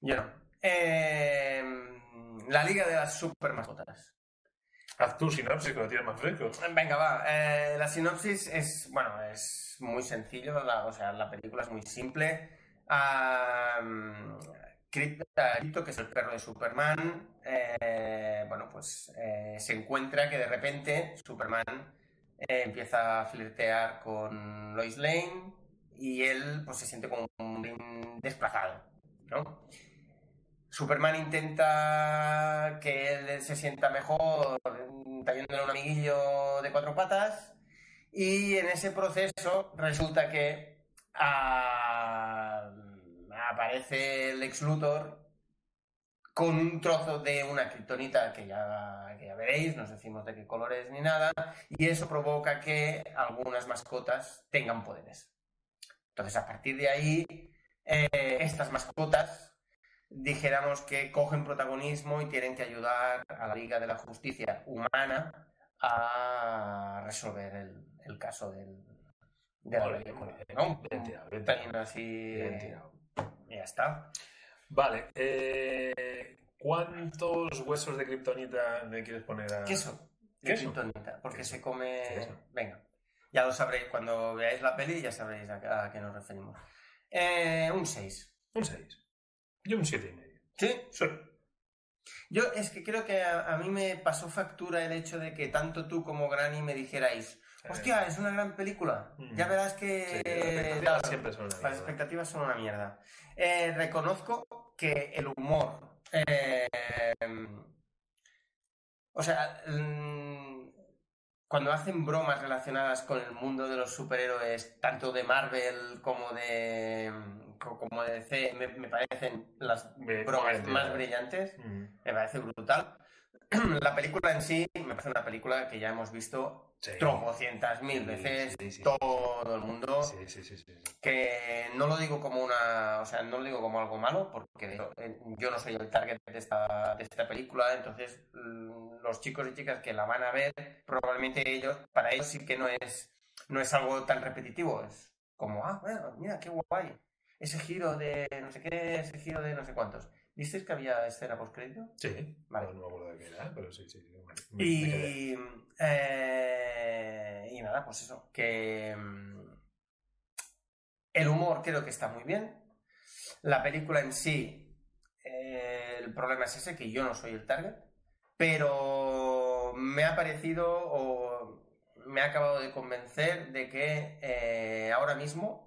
Yo no. Em, la Liga de las Super Mascotas. Haz tu sinopsis que lo tienes más fresco. Venga, va. eh, la sinopsis es, bueno, es muy sencillo. la- o sea, la película es muy simple. Crypto, que es el perro de Superman, eh, bueno, pues eh, se encuentra que de repente Superman empieza a flirtear con Lois Lane y él pues se siente como un desplazado, ¿no? Superman intenta que él se sienta mejor trayéndole un amiguillo de cuatro patas y en ese proceso resulta que ah, aparece el ex Luthor con un trozo de una kriptonita que ya, que ya veréis, no os decimos de qué colores ni nada, y eso provoca que algunas mascotas tengan poderes. Entonces, a partir de ahí, eh, estas mascotas dijéramos que cogen protagonismo y tienen que ayudar a la Liga de la Justicia Humana a resolver el, el caso del, de la película. ¿no? Bien tirado, bien tirado. así. Bien tirado. y Ya está. Vale, eh, ¿cuántos huesos de kriptonita me quieres poner a...? Queso. De Queso. kriptonita, porque Queso. se come. Queso. Venga. Ya lo sabréis cuando veáis la peli, ya sabréis a, qué- a qué nos referimos. Eh, un 6. Un 6. Yo un 7 y medio. ¿Sí? Sí. Yo es que creo que a, a mí me pasó factura el hecho de que tanto tú como Granny me dijerais, hostia, es una gran película. Mm. Ya verás Sí, que... las expectativas claro, siempre son una las mierda. expectativas son una mierda. Eh, reconozco que el humor... eh, o sea, mm, cuando hacen bromas relacionadas con el mundo de los superhéroes, tanto de Marvel como de, como DC, me, me parecen las bromas más brillantes. Mm. Me parece brutal. La película en sí me parece una película que ya hemos visto Sí. tropocientas mil veces, sí, todo el mundo. Que no lo digo como una. O sea, no lo digo como algo malo, porque eh, yo no soy el target de esta, de esta película. Entonces, mm, los chicos y chicas que la van a ver, probablemente ellos, para ellos sí que no es, no es algo tan repetitivo. Es como, ah, bueno, mira, qué guay. Ese giro de no sé qué, ese giro de no sé cuántos. ¿Visteis que había escena post-crédito? Sí, Vale. no, me acuerdo de qué era, pero sí, sí. quedé. Y, eh, y nada, pues eso, que mm, el humor creo que está muy bien. La película en sí, el problema es ese, que yo no soy el target, pero me ha parecido o me ha acabado de convencer de que eh, ahora mismo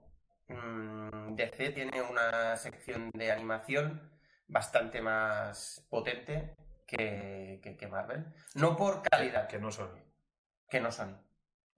mm, DC tiene una sección de animación bastante más potente que, que- que Marvel. No por calidad, Que no son. que no son.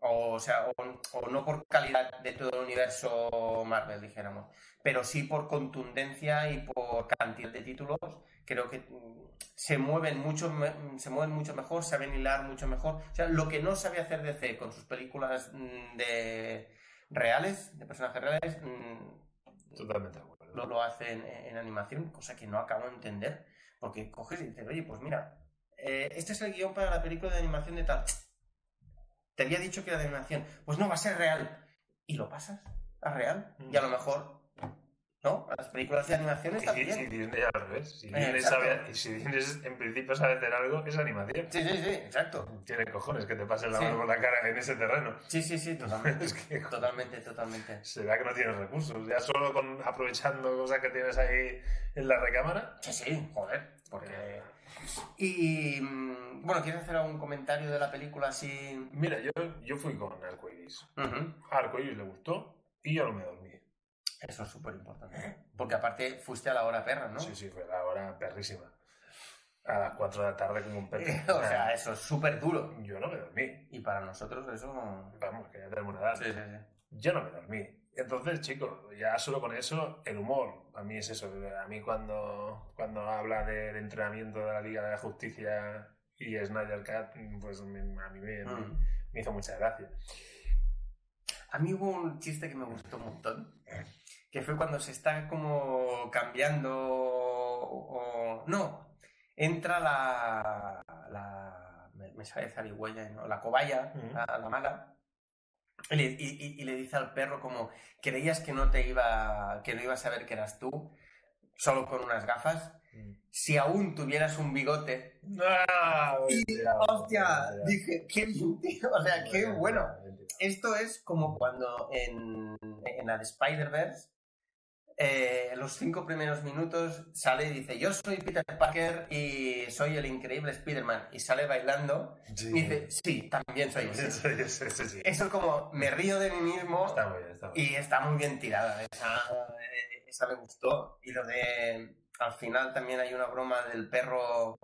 O, sea, o, o no por calidad de todo el universo Marvel, dijéramos, pero sí por contundencia y por cantidad de títulos. Creo que mm, se mueven mucho, se mueven mucho mejor, saben hilar mucho mejor. O sea, lo que no sabe hacer DC con sus películas mm, de reales, de personajes reales, mm, Totalmente de acuerdo. lo, lo hace en, en animación, cosa que no acabo de entender, porque coges y dices, oye, pues mira, eh, este es el guion para la película de animación de tal. Te había dicho que era de animación. Pues no, va a ser real. Y lo pasas a real. Y a lo mejor, ¿no? Las películas de animación Y está si. Disney al revés. Si Eh, Disney, sabe, si Disney en principio sabe hacer algo, es animación. Sí, sí, sí, exacto. Tiene cojones que te pasen la Sí. mano por la cara en ese terreno. Sí, sí, sí, totalmente. Es que- Totalmente, totalmente. Será que no tienes recursos. Ya solo con aprovechando cosas que tienes ahí en la recámara. Sí, sí, joder. Porque... Y, mm, bueno, ¿quieres hacer algún comentario de la película así? Mira, yo, yo fui con Arcoiris. Ujú. A Arcoiris le gustó y yo no me dormí. Eso es súper importante. Porque aparte fuiste a la hora perra, ¿no? Sí, sí, fue la hora perrísima. A las 4 de la tarde como un perro. o sea, eso es súper duro. yo no me dormí. Y para nosotros eso... Vamos, que ya tenemos una edad. Sí, sí, sí. Yo no me dormí. Entonces, chicos, ya solo con eso, el humor, a mí es eso. A mí cuando, cuando habla de, de entrenamiento de la Liga de la Justicia y Snyder Cat, pues a mí me, Mm. me hizo mucha gracia. A mí hubo un chiste que me gustó un montón, que fue cuando se está como cambiando o... No, entra la... la me, me sale zarigüeya, ¿no? La cobaya, la, la mala, y le, y- y- y le dice al perro como, creías que no te iba... que no ibas a ver que eras tú, solo con unas gafas, si aún tuvieras un bigote... ¡Ah! ¡Hostia! Dije, qué o sea, qué bueno. Esto es como cuando en, en la de Spider-Verse, eh, los cinco primeros minutos sale y dice, yo soy Peter Parker y soy el increíble Spider-Man. Y sale bailando Sí. y dice, sí, también soy ese. Sí, sí, sí, sí. Eso es como, me río de mí mismo Está muy bien, está muy bien. y está muy bien tirada. Esa, eh, esa me gustó. Y lo de, al final también hay una broma del perro,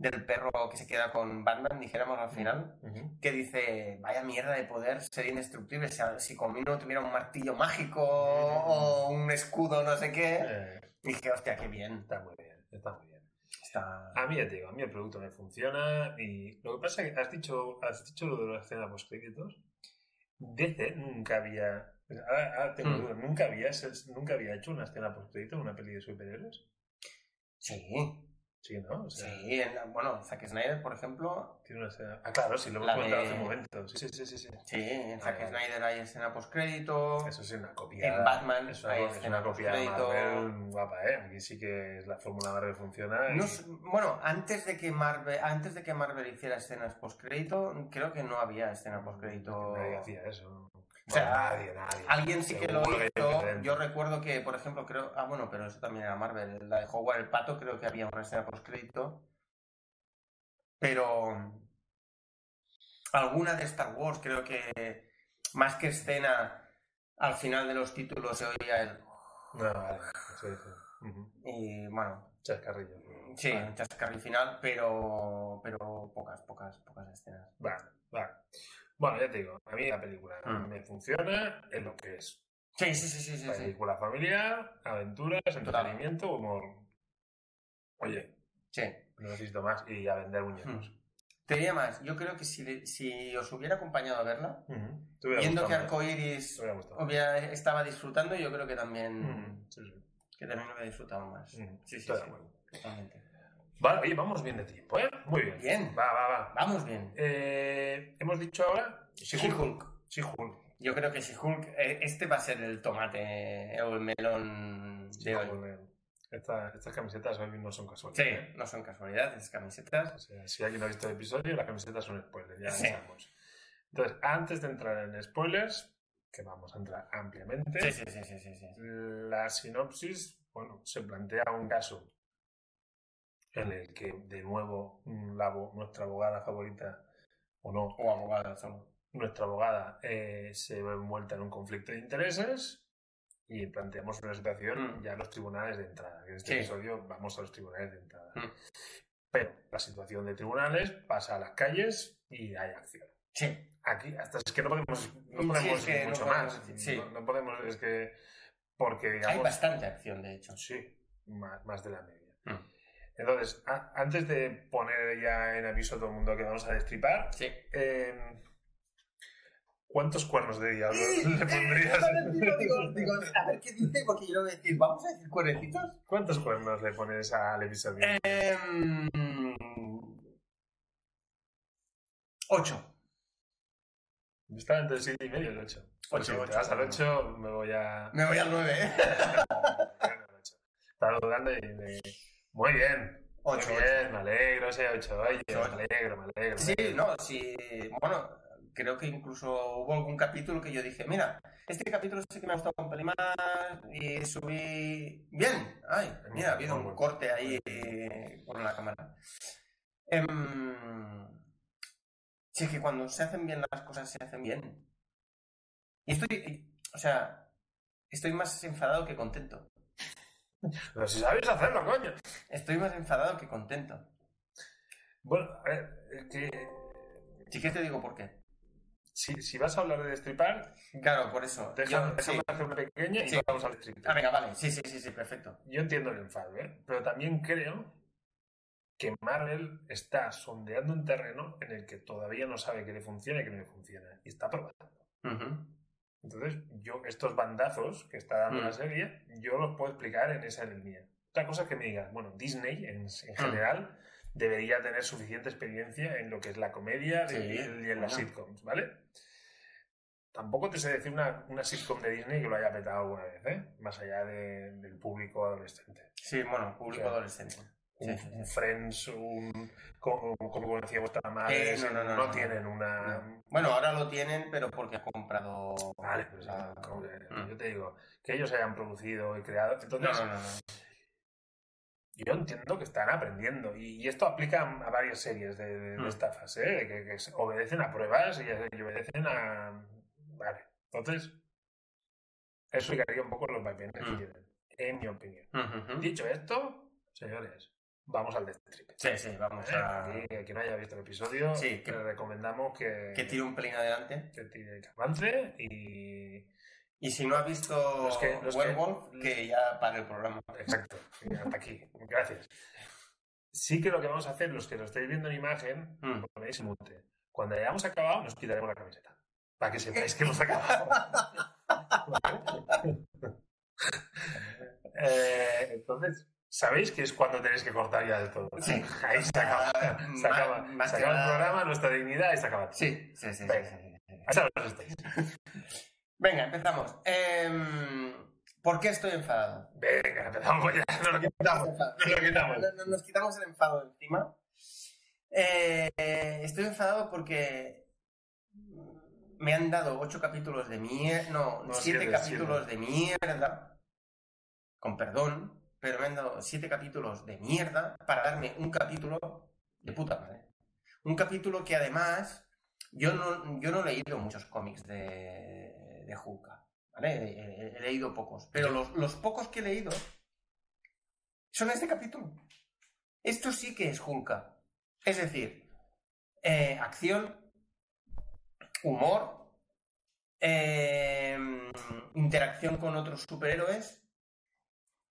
del perro que se queda con Batman, dijéramos al final Ujú. que dice, vaya mierda de poder ser indestructible, si, si conmigo tuviera un martillo mágico o un escudo, no sé qué. Eh, Y dije, hostia, qué bien. está muy bien, está muy bien. Está... A mí ya te digo, a mí el producto me funciona y lo que pasa es que has dicho, has dicho lo de la escena post créditos. DC nunca había, ahora, ahora tengo Hmm. dudas, nunca había, nunca había hecho una escena post créditos en una peli de superhéroes. Sí, Sí, ¿no? O sea, sí. en- bueno, Zack Snyder, por ejemplo, tiene una escena. Ah, claro, sí, lo hemos comentado de- hace un momento. Sí, sí, sí, sí. sí. sí, en Zack Ah. Snyder hay escena post-crédito. Eso sí, una copia. En Batman es hay una, es escena postcrédito. Marvel guapa, ¿eh? Aquí sí que la fórmula Marvel funciona. y- No bueno, antes de que Marvel, antes de que Marvel hiciera escenas post-crédito, creo que no había escena post-crédito. Nadie hacía eso. O sea, nadie, nadie. Alguien sí que lo hizo. Yo recuerdo que, por ejemplo, creo. Ah, bueno, pero eso también era Marvel. La de Howard el Pato, creo que había una escena post-crédito. Pero. Alguna de Star Wars, creo que. Más que escena, al final de los títulos se oía el. No, vale. Sí, sí. Y bueno, Chascarrillo. sí, un chascarrillo final, pero. Pero pocas, pocas, pocas escenas. Vale, vale. Bueno, ya te digo, a mí la película Mm. me funciona en lo que es. Sí, sí, sí, sí, sí. sí. Película familiar, aventuras, entretenimiento, humor. Oye, sí. no necesito más y a vender muñecos. Te diría más, yo creo que si, si os hubiera acompañado a verla, viendo que. Arcoiris hubiera estaba disfrutando, yo creo que también. Sí, sí. que también lo hubiera disfrutado más. Ujú. Sí, sí, sí, totalmente. Vale, oye, vamos bien de tiempo, ¿eh? Muy bien. Bien. Va, va, va. Vamos bien. Eh, hemos dicho ahora. She-Hulk. She-Hulk. Yo creo que She-Hulk, eh, este va a ser el tomate o el melón de hoy. Esta- estas camisetas hoy no son Sí, casuales. ¿eh? no son casualidades, camisetas. O sea, si alguien ha visto el episodio, las camisetas son spoilers, ya Sí. avisamos. Entonces, antes de entrar en spoilers, que vamos a entrar ampliamente, Sí, sí, sí, sí, sí, sí. la sinopsis, bueno, se plantea un caso en el que, de nuevo, la nuestra abogada favorita, o no, O abogada solo. nuestra abogada eh, se ve envuelta en un conflicto de intereses y planteamos una situación Mm. ya en los tribunales de entrada. En este Sí. episodio vamos a los tribunales de entrada. Mm. Pero la situación de tribunales pasa a las calles y hay acción. Sí. Aquí, hasta es que no podemos, no Sí, podemos es que ir no mucho podemos más. sí. No, no podemos, es que, porque Hay digamos, bastante acción, de hecho. sí, más, más de la media. Mm. Entonces, a- antes de poner ya en aviso a todo el mundo que vamos a destripar, Sí. eh, ¿cuántos cuernos de diablo le pondrías? digo, digo, a ver qué dice, porque yo le voy a decir, ¿vamos a decir cuerecitos? ¿Cuántos cuernos le pones al episodio? Em, ocho. Está entre el 7 y medio y el 8. Ocho, si ocho. te vas al 8, me voy a... Me voy al nueve, ¿eh? Estaba dudando y me... Muy bien. Muy bien, me alegro ese 8. Oye, me alegro, me alegro. Sí, no, sí. Bueno, creo que incluso hubo algún capítulo que yo dije, mira, este capítulo sí que me ha gustado un pelín más y subí bien. Ay, mira, ha habido un corte ahí con la cámara. Em, sí, que cuando se hacen bien las cosas, se hacen bien. Y estoy, o sea, estoy más enfadado que contento. Pero si sabes hacerlo, coño. Estoy más enfadado que contento. Bueno, a ver, es que Sí que te digo por qué. si, si vas a hablar de destripar, Claro, por eso. déjame, Yo- sí. hacer una pequeña y Sí. vamos al destripar. Ah, venga, vale. Sí, sí, sí, sí, perfecto. Yo entiendo el enfado, ¿eh? pero también creo que Marvel está sondeando un terreno en el que todavía no sabe qué le funciona y qué no le funciona. Y está probando. Entonces, yo estos bandazos que está dando Mm. la serie, yo los puedo explicar en esa línea. Otra cosa es que me digas, bueno, Disney en, en Mm. general debería tener suficiente experiencia en lo que es la comedia Sí, y, y en las sitcoms, ¿vale? Tampoco te sé decir una, una sitcom de Disney que lo haya petado alguna vez, ¿eh? Más allá de- del público adolescente. Sí, bueno, público O sea, adolescente. Un, Sí, sí, un sí. Friends, un como, como decía vuestra madre, Eh, no, no, no, no. tienen una... No. Bueno, ahora lo tienen, pero porque ha comprado. Vale, pues la- Mm. yo te digo, que ellos hayan producido y creado. Entonces, no, no, no. yo entiendo que están aprendiendo. Y, y esto aplica a varias series de, de- de Mm. estafas, ¿eh? que, obedecen a pruebas y, y obedecen a. Vale. Entonces, eso explicaría un poco los vaivenes que Mm. tienen, en mi opinión. Dicho esto, señores, vamos al destripe. Sí, sí, vamos ¿Eh? a. Aquí, a quien no haya visto el episodio, Sí, que- le recomendamos que, Que tire un pelín adelante. que tire- que avance y. Y si no ha visto Los que- los que- Werewolf, que... ya pague el programa. Exacto, y hasta aquí. Gracias. Sí que lo que vamos a hacer, los que lo estáis viendo en imagen, Mm. ponéis mute. Cuando hayamos acabado, nos quitaremos la camiseta. Para que sepáis que hemos acabado. Eh, entonces, sabéis que es cuando tenéis que cortar ya del todo. Sí. Ahí se acaba. Se acaba, más se acaba el programa, nuestra dignidad y se acaba. Sí, sí, sí. sí, Venga. sí, sí. Estáis. Venga, empezamos. Em, ¿Por qué estoy enfadado? Venga, empezamos ya. Nos lo quitamos. Nos lo quitamos. No- no- Nos quitamos el enfado de encima. Eh, estoy enfadado porque me han dado ocho capítulos de mierda. No, No, siete, siete, capítulos de mierda. Con perdón, pero dado siete capítulos de mierda para darme un capítulo de puta madre. Un capítulo que además yo no, yo no he leído muchos cómics de, de Hulk. ¿vale? He, leído pocos. Pero los, pocos que he leído son este capítulo. Esto sí que es Hulk. Es decir, eh, acción, humor, eh, interacción con otros superhéroes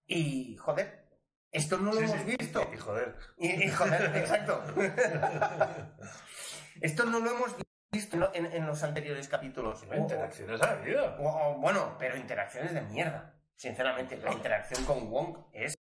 y, joder, esto no lo Sí, hemos sí. visto. Y joder. Y, y, joder, exacto. esto no lo hemos visto en, en- los anteriores capítulos. Interacciones ha habido. bueno, pero interacciones de mierda. Sinceramente, la interacción con Wong es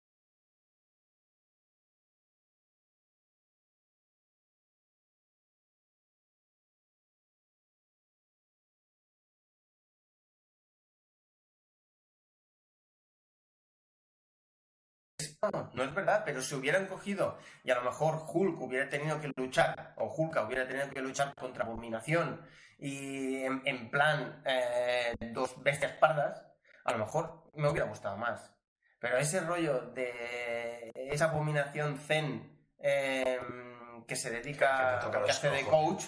No, no es verdad, pero si hubieran cogido y a lo mejor Hulk hubiera tenido que luchar, o Hulk hubiera tenido que luchar contra Abominación y en, en plan eh, dos bestias pardas, a lo mejor me hubiera gustado más. Pero ese rollo de esa abominación zen em, que se dedica, Que hace de coach,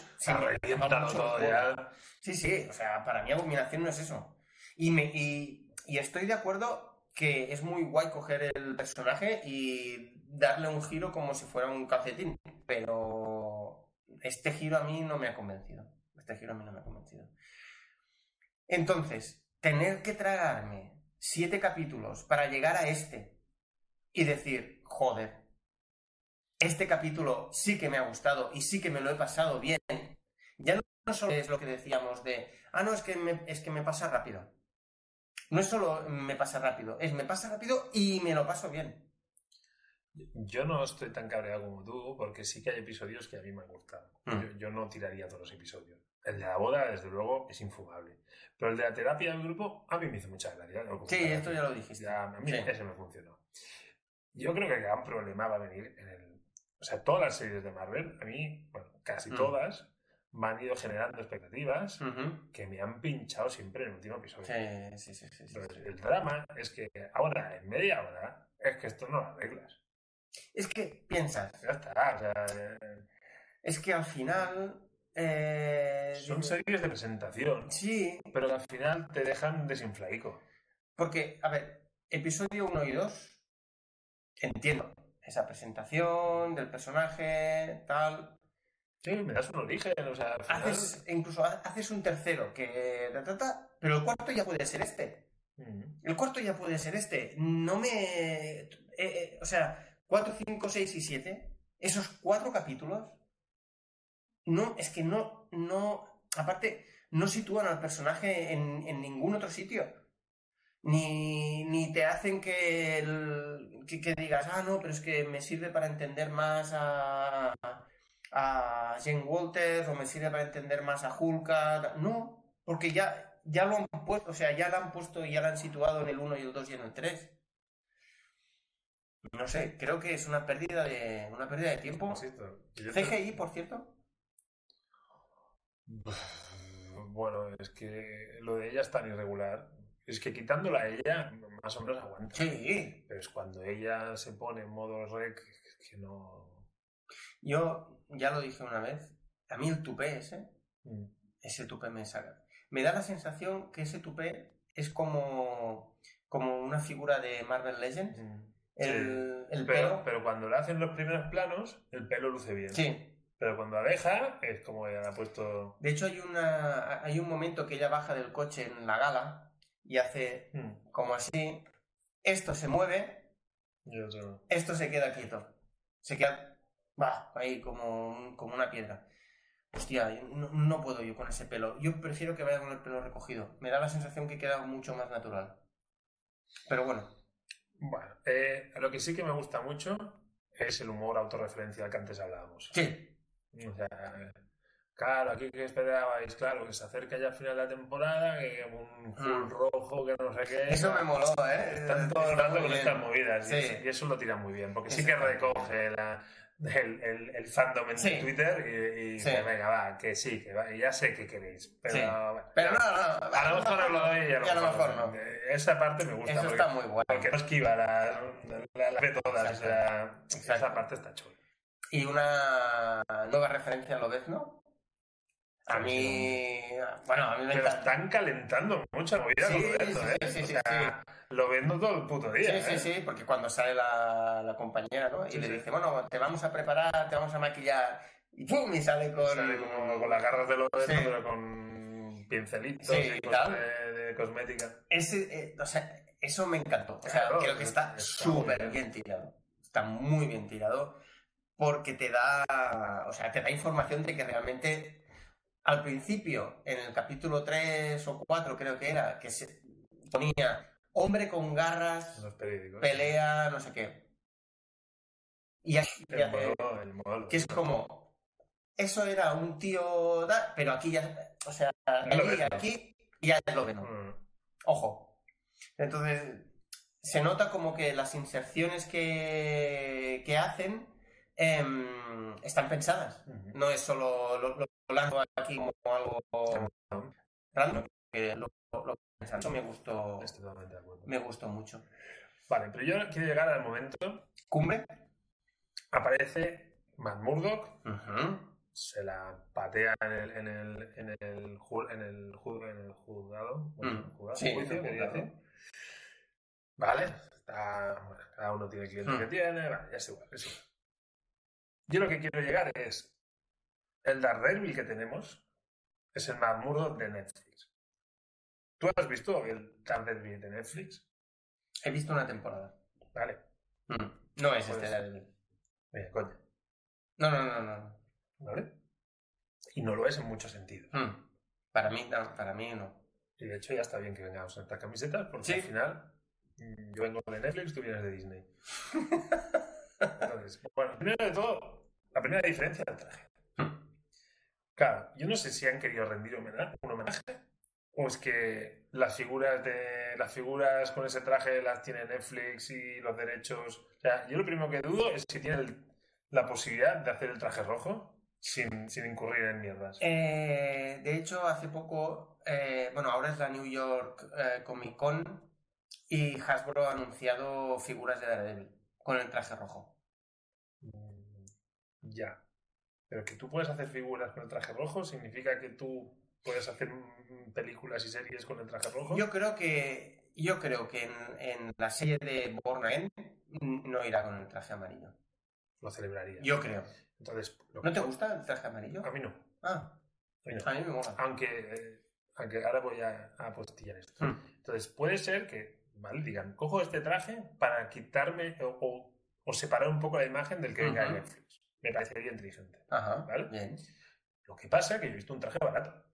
mucho todo ya. Sí, sí, o sea, para mí abominación no es eso. Y, me, y, y estoy de acuerdo que es muy guay coger el personaje y darle un giro como si fuera un calcetín, pero este giro a mí no me ha convencido. Este giro a mí no me ha convencido. Entonces, tener que tragarme siete capítulos para llegar a este y decir, joder, este capítulo sí que me ha gustado y sí que me lo he pasado bien, ya no solo es lo que decíamos de, ah, no, es que me, es que me pasa rápido. No es solo me pasa rápido, es me pasa rápido y me lo paso bien. Yo no estoy tan cabreado como tú, porque sí que hay episodios que a mí me han gustado. Mm. Yo, yo no tiraría todos los episodios. El de la boda, desde luego, es infumable. Pero el de la terapia del grupo, a mí me hizo mucha gracia. Sí, esto ya lo dijiste. Ya, a mí Sí. ese me funcionó. Yo creo que el gran problema va a venir en el... O sea, todas las series de Marvel, a mí, bueno, casi Mm. todas, me han ido generando expectativas que me han pinchado siempre en el último episodio. Sí, sí, sí, sí, sí. Entonces, el drama es que ahora, en media hora, es que esto no lo arreglas. Es que piensas, Ya está, o sea, eh, es que al final... eh, son series de presentación, Sí, pero que al final te dejan desinflaico. porque, a ver, episodio 1 y 2, entiendo esa presentación del personaje, tal, Sí, me das un origen, o sea, al final... haces, incluso ha- haces un tercero que ta, ta, ta, pero el cuarto ya puede ser este. El cuarto ya puede ser este. No me. eh, eh, o sea, 4, 5, 6 y 7, esos cuatro capítulos, no, es que no, no. Aparte, no sitúan al personaje en, en ningún otro sitio. Ni, ni te hacen que, el- que, que digas, ah, no, pero es que me sirve para entender más a, a Jane Walters o me sirve para entender más a Hulka. No, porque ya, ya lo han puesto, o sea, ya lo han puesto y ya lo han situado en el 1 y el 2 y en el 3. No sé, creo que es una pérdida de, una pérdida de tiempo. CGI, por cierto. Bueno, es que lo de ella es tan irregular. Es que quitándola a ella, más o menos aguanta. Sí. Pero es cuando ella se pone en modo rec que no. Yo ya lo dije una vez. A mí el tupé ese, Mm. ese tupé me saca. Me da la sensación que ese tupé es como, como una figura de Marvel Legends. Mm. El, el Pero, pelo. pero cuando le hacen los primeros planos, el pelo luce bien. Sí. Pero cuando aleja, es como ella le ha puesto. De hecho, hay, una, hay un momento que ella baja del coche en la gala y hace Mm. como así. Esto se mueve, Y otro- esto se queda quieto. Se queda va, ahí como, como una piedra. Hostia, no, no puedo yo con ese pelo. Yo prefiero que vaya con el pelo recogido. Me da la sensación que queda mucho más natural. Pero bueno, Bueno, eh, lo que sí que me gusta mucho es el humor autorreferencial que antes hablábamos. sí, O sea, claro, aquí que esperabais, claro, que se acerca ya al final de la temporada, que un full Mm. rojo, que no sé qué. eso me moló, ¿eh? Están todo el rato con bien. estas movidas y- Sí. y eso lo tiran muy bien, porque sí Eso que recoge la- el, el, el fandom en Sí. Twitter y, y Sí. dice, venga, va, que sí, que va, ya sé que queréis, pero, Sí. bueno, Pero ya- no, no, a lo mejor os lo doy y a lo, y a lo mejor, mejor no. Eh, Esa parte me gusta, Eso porque, está muy guay. porque no esquiva las la, la- de todas, o sea, esa parte está chula. Y una nueva referencia a Lobezno. A Sí, mí. Bueno, a mí me Pero están calentando mucha movida Sí, con esto, sí, ¿eh? sí, sí, O sea, Lo vendo todo el puto día. Sí, sí, ¿eh? sí, porque cuando sale la, la compañera, ¿no? Y Sí, le sí. dice, bueno, te vamos a preparar, te vamos a maquillar. Y ¡pum! Y sale con. Sale como con las garras de los dedos, Sí. pero con pincelitos Sí, y cosas tal. de, de cosmética. Ese, eh, o sea, eso me encantó. O sea, Claro, creo que está súper bien. bien tirado. Está muy bien tirado. Porque te da. O sea, te da información de que realmente. Al principio, en el capítulo 3 o 4, creo que era, que se ponía hombre con garras, pelea, no sé qué. Y aquí, El ya modo, el que es como eso era un tío da- pero aquí ya o sea aquí ya es lo que no Mm. ojo. Entonces se nota como que las inserciones que, que hacen em, están pensadas. No es solo lo, lo, lo lanzo aquí como algo random que lo, lo- lo pensan. eso me gustó Estoy totalmente de acuerdo. me gustó mucho Vale, pero yo quiero llegar al momento. ¿Cumbre? Aparece Matt Murdock, Ujú. se la patea en el, en el, en el, ju- en el, ju- en el juzgado. bueno, Mm, juzgado, sí, juicio, en el quería juzgado. decir. Vale, está, bueno, cada uno tiene el cliente Mm. que tiene, vale, ya es igual, es igual. Yo lo que quiero llegar es el Daredevil que tenemos es el Matt Murdock de Netflix. ¿Tú has visto el Daredevil de Netflix? He visto una temporada. Vale, Mm. No es Pues- este Daredevil. venga, coño, No, no, no, no. ¿vale? Y no lo es en muchos sentidos. Mm. Para mí, no, para mí no. Y de hecho ya está bien que vengamos en estas camisetas, porque Sí. al final mm, yo vengo de Netflix, tú vienes de Disney. Entonces, bueno, primero de todo, la primera diferencia del traje. Claro, yo no sé si han querido rendir homenaje, un homenaje o es que las figuras de las figuras con ese traje las tiene Netflix y los derechos. O sea, yo lo primero que dudo es si tienen el- la posibilidad de hacer el traje rojo sin, sin incurrir en mierdas. Eh, de hecho, hace poco, eh, bueno, ahora es la New York eh, Comic Con y Hasbro ha anunciado figuras de Daredevil con el traje rojo. Mm, Ya. Pero que tú puedes hacer figuras con el traje rojo significa que tú puedes hacer películas y series con el traje rojo. Yo creo que yo creo que en, en la serie de Born Again mm, no irá con el traje amarillo. Lo celebraría. Yo creo. Entonces, lo ¿No que- te gusta el traje amarillo? A mí no. Ah, A mí no. a mí me mola. Aunque, eh, aunque ahora voy a, a apostillar esto. Mm. Entonces, puede ser que, ¿vale? Digan, cojo este traje para quitarme o, o- o separar un poco la imagen del que venga de Ujú. Netflix. Me parecería inteligente. Ajá, ¿Vale? bien. Lo que pasa es que yo he visto un traje barato.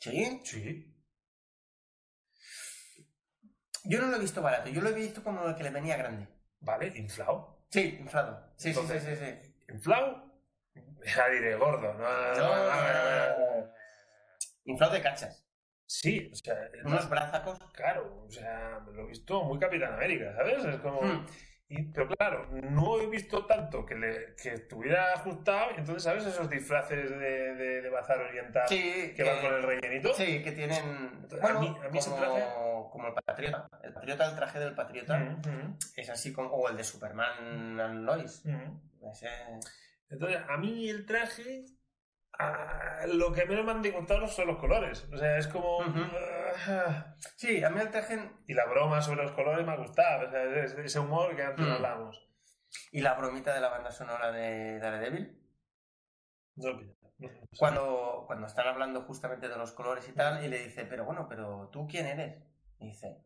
¿Sí? Sí. Yo no lo he visto barato, yo lo he visto como el que le venía grande. ¿Vale? Inflado. Sí, inflado. Sí, sí, Entonces, sí, sí, sí. Inflado. Ya diré gordo. No, no, no, no, no, no. Inflado de cachas. Sí, o sea, Unos brazacos. claro, o sea, lo he visto muy Capitán América, ¿sabes? Es como... Hmm. Y- pero claro, no he visto tanto que, le, que estuviera ajustado, entonces, ¿sabes? Esos disfraces de, de, de bazar oriental Sí, que van con el rellenito. Sí, que tienen. A Bueno, mí- a mí como, traje- como el patriota. El patriota, el traje del patriota, Mm, es así como. O el de Superman and Lois. mm. Ese- Entonces, a mí el traje, lo que menos me han disgustado son los colores. O sea, es como... Sí, a mí el traje. y la broma sobre los colores me ha gustado. O sea, es- ese humor que antes Mm. hablábamos. Y la bromita de la banda sonora de Daredevil. No, no, no. Cuando, cuando están hablando justamente de los colores y tal, y le dice, pero bueno, pero ¿tú quién eres? Y dice,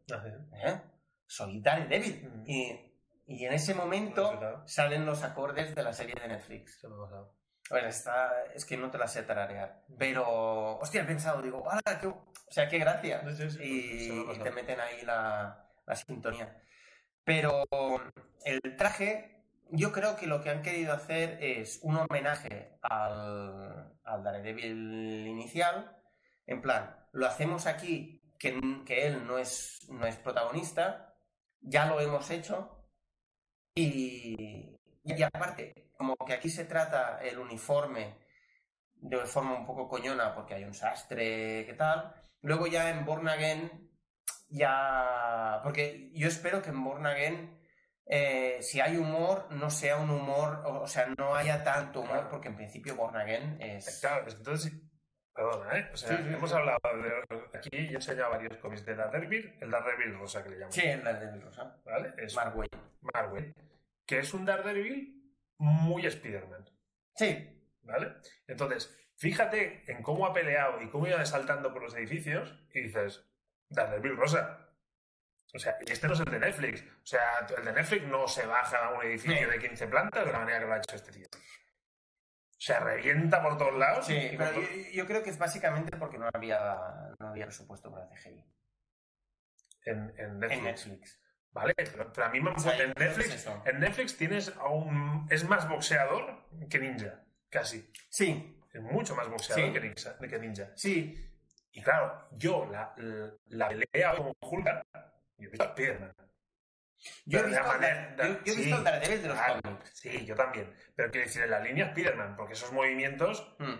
¿eh? Soy Daredevil. Mm. Y, y en ese momento salen los acordes de la serie de Netflix. Se me ha pasado. Bueno, está, es que no te la sé tararear. Pero, hostia, he pensado, digo, ¡hala, qué, o sea, qué gracia! Sí, sí, sí, Y, te meten ahí la, la sintonía. Pero el traje, yo creo que lo que han querido hacer es un homenaje al, al Daredevil inicial. En plan, lo hacemos aquí, que, que él no es, no es protagonista, ya lo hemos hecho. Y, y aparte, como que aquí se trata el uniforme de forma un poco coñona porque hay un sastre, ¿qué tal? Luego ya en Born Again, ya... Porque yo espero que en Born Again, eh, si hay humor, no sea un humor, o, sea, no haya tanto humor, Claro. porque en principio Born Again es... Claro, entonces, perdona, ¿eh? O sea, Sí, sí, hemos sí. hablado de. Aquí yo he enseñado varios cómics de Daredevil, el Daredevil rosa que le llaman. Sí, el Daredevil rosa. ¿Vale? Es Mark Waid. Marvel, que es un Daredevil muy Spider-Man. Sí, ¿Vale? Entonces, fíjate en cómo ha peleado y cómo iba saltando por los edificios y dices, Daredevil rosa. O sea, y este no es el de Netflix. O sea, el de Netflix no se baja a un edificio de 15 plantas de la manera que lo ha hecho este tío. O sea, revienta por todos lados. sí, y pero yo, creo que es básicamente porque no había, no había presupuesto para CGI en, en Netflix. en Netflix. Vale, pero, a mí me O sea, yo en es Netflix, eso. en Netflix tienes a un es más boxeador que ninja, casi. Sí, Es mucho más boxeador Sí. que, ninja, que ninja. sí, Y claro, yo la, la, la pelea con Hulk, yo he visto a Spiderman. Yo he visto, la manera- yo- yo he sí, visto de los claro. Sí, yo también. Pero quiero decir, en la línea Spiderman, porque esos movimientos Mm.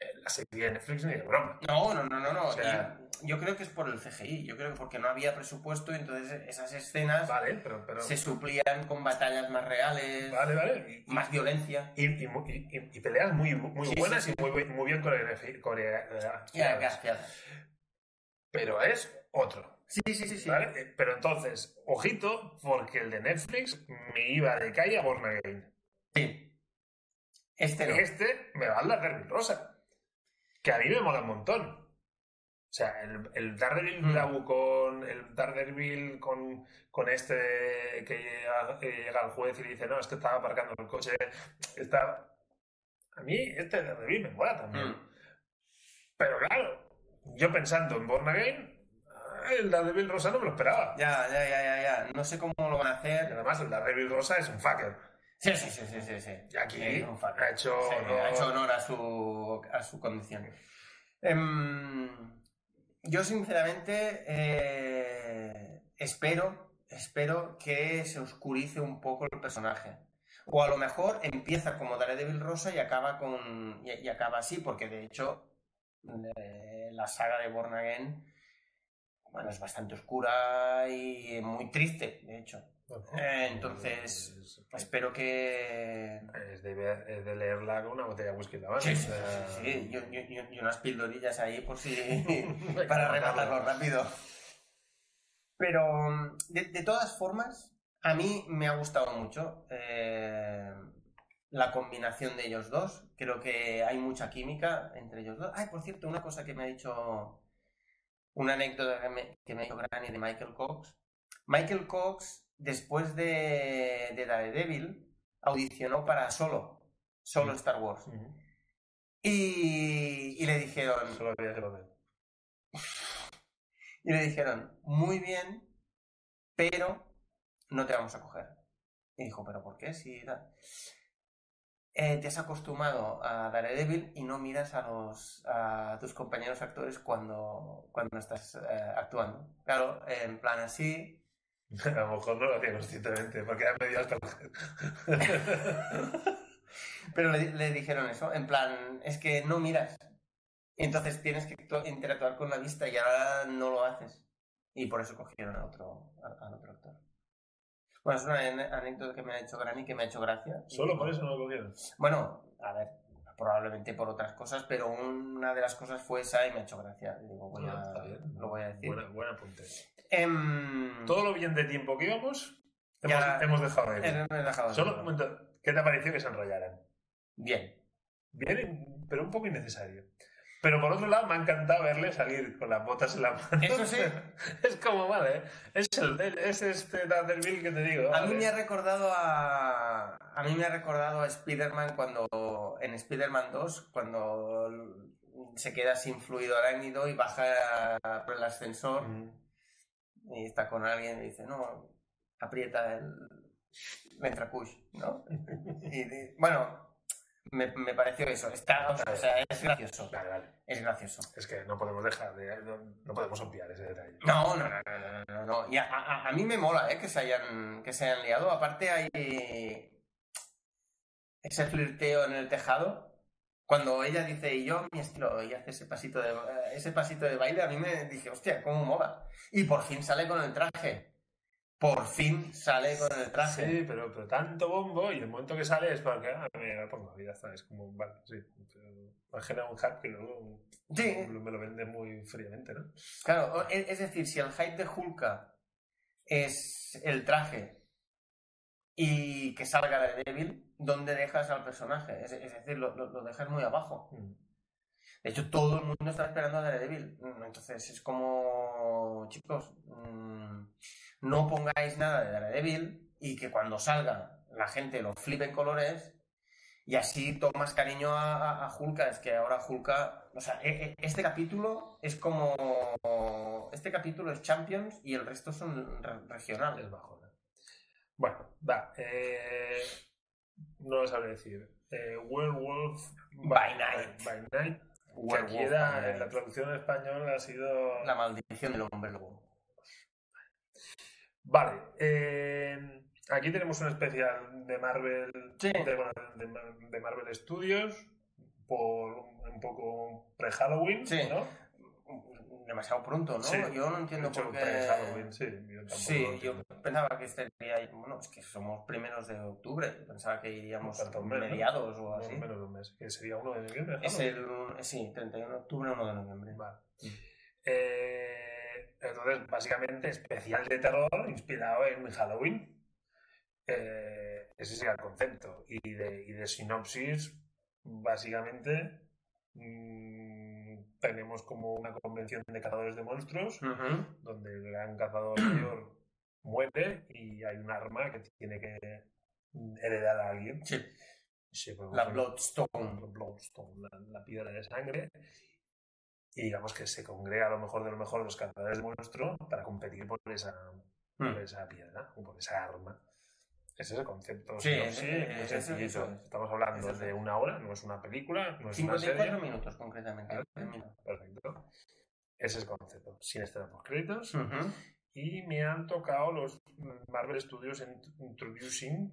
Eh, la serie de Netflix ni de broma. No, no, no, no, no. O sea- Y yo creo que es por el CGI. Yo creo que porque no había presupuesto, entonces esas escenas Vale, pero... pero se suplían con batallas más reales, vale, vale. Y, más violencia. y, y, y- y- y peleas muy, muy Sí, buenas sí, sí. y muy, muy bien coreografi- coreografiadas. Ya, gracias. Pero es otro. Sí, sí, sí, sí. ¿vale? Eh, Pero entonces, ojito, porque el de Netflix me iba de calle a Born Again. Sí. Este no. Este me va al Daredevil rosa. Que a mí me mola un montón. O sea, el, el Daredevil Mm. Con el Daredevil con, con este que llega, que llega al juez y le dice, no, es que estaba aparcando el coche. Está... A mí este Daredevil me mola también. Mm. Pero claro, yo pensando en Born Again, el Daredevil rosa no me lo esperaba. Ya, ya, ya, ya, ya. No sé cómo lo van a Y hacer. además el Daredevil rosa es un fucker. Sí, sí, sí, sí, sí. sí. Y aquí ha hecho Sí, honor- ha hecho honor a su, a su condición. Em, yo, sinceramente, eh, espero, espero que se oscurice un poco el personaje. O a lo mejor empieza como Daredevil Rosa y acaba con y, y acaba así, porque de hecho eh, la saga de Born Again bueno, es bastante oscura y muy triste, de hecho. Eh, entonces, Es, Espero que es de, ver- es de leerla con una botella de whisky en la mano. Sí, sí, sí, sí. Yo, yo- yo- y unas pildorillas ahí por si para rematarlo rápido. Pero de, de todas formas, a mí me ha gustado mucho eh, la combinación de ellos dos. Creo que hay mucha química entre ellos dos. Ay, por cierto, una cosa que me ha dicho, una anécdota que me, que me ha dicho Granny de Michael Cox. Michael Cox, después de, de Daredevil, audicionó para Solo, Solo Mm. Star Wars. Y, y le dijeron, Solo y le dijeron, muy bien, pero no te vamos a coger. Y dijo, ¿pero por qué? Si da- Eh, te has acostumbrado a Daredevil y no miras a los a tus compañeros actores cuando, cuando estás eh, actuando. Claro, en plan así. A lo mejor no lo hacía conscientemente, porque era medio hasta Pero le, le dijeron eso, en plan, es que no miras. Entonces tienes que actu- interactuar con la vista y ahora no lo haces. Y por eso cogieron a otro, a- al otro actor. Bueno, es una anécdota que me ha hecho Granny, que me ha hecho gracia. Solo por eso no lo cogieron. Bueno, a ver, probablemente por otras cosas, pero una de las cosas fue esa y me ha hecho gracia. Digo, voy Bueno, a- lo voy a decir. Buena, buen apunte. Em, Todo lo bien de tiempo que íbamos, hemos, dejado de he- ir. he dejado de Solo un momento, ¿qué te pareció que se enrollaran? Bien. Bien, pero un poco innecesario. Pero por otro lado, me ha encantado verle salir con las botas en la mano. Eso sí. es como, vale, es, el, es este Daredevil que te digo. A mí me ha recordado a. A mí me ha recordado a Spider-Man cuando. En Spider-Man 2, cuando se queda sin fluido arácnido y baja por el ascensor Mm. Y está con alguien y dice, no, aprieta el ventracush, ¿no? Y, di- bueno, me, me pareció eso. Está, o sea, es gracioso. Vale, vale. Es gracioso. Es que no podemos dejar de. No, no podemos obviar ese detalle. No, no, no, no, no, no, no. Y a, a- a mí me mola, ¿eh? Que se hayan, que se hayan liado. Aparte hay ese flirteo en el tejado. Cuando ella dice, y yo, mi estilo, y hace ese pasito de, ese pasito de baile, a mí me dije, hostia, cómo mola. Y por fin sale con el traje. Por fin sale con el traje. Sí, pero, pero tanto bombo y el momento que sale es para que, ah, mira, pongo, ya está, es como, vale, sí. Imagina un hack que luego Sí. me lo vende muy fríamente, ¿no? Claro, es es decir, si el hype de Hulka es el traje y que salga de débil, ¿dónde dejas al personaje? Es, es decir, lo, lo- lo dejas muy abajo. Mm. De hecho, todo el mundo está esperando a Daredevil. Mm, Entonces es como, chicos, mm, no pongáis nada de Daredevil y que cuando salga la gente lo flipe en colores y así tomas cariño a, a, a Hulka. Es que ahora Hulka, o sea, e- e- este capítulo es como, este capítulo es Champions y el resto son re- Es regionales. bajo, ¿no? Bueno, va. Eh, no lo sabré decir. Eh, Werewolf By Night. By Night. Que aquí era, en la traducción en español ha sido. La maldición del hombre lobo. Vale. eh, aquí tenemos un especial de Marvel. Sí. De, de- de Marvel Studios. por un poco pre-Halloween, Sí. ¿no? Demasiado pronto, ¿no? Sí. Yo no entiendo por qué. pre-Halloween, sí. Yo Sí, yo pensaba que estaría. Bueno, es que somos primeros de octubre. Pensaba que iríamos mes, ¿no? mediados o así. Menos de un mes, que sería uno de noviembre. Es el. Sí, 31 de octubre, 1 de noviembre. Vale. Eh, entonces, básicamente, especial de terror inspirado en Halloween. Eh, ese sería el concepto. Y de, y de sinopsis, básicamente, mm, tenemos como una convención de cazadores de monstruos, donde el gran cazador mayor muere y hay un arma que tiene que heredar a alguien. Sí, Sí, pues, la Bloodstone. la Bloodstone, la, la piedra de sangre. Y digamos que se congrega a lo mejor de lo mejor los cazadores de monstruos para competir por esa, por Mm. esa piedra o por esa arma. Ese es el concepto. Sí, sencillito. eso es. Estamos hablando de es. una hora, no es una película, no es una 54 serie. minutos, concretamente. Perfecto. Ese es el concepto. Sin estar por créditos. Ujú. Y me han tocado los Marvel Studios en- Introducing.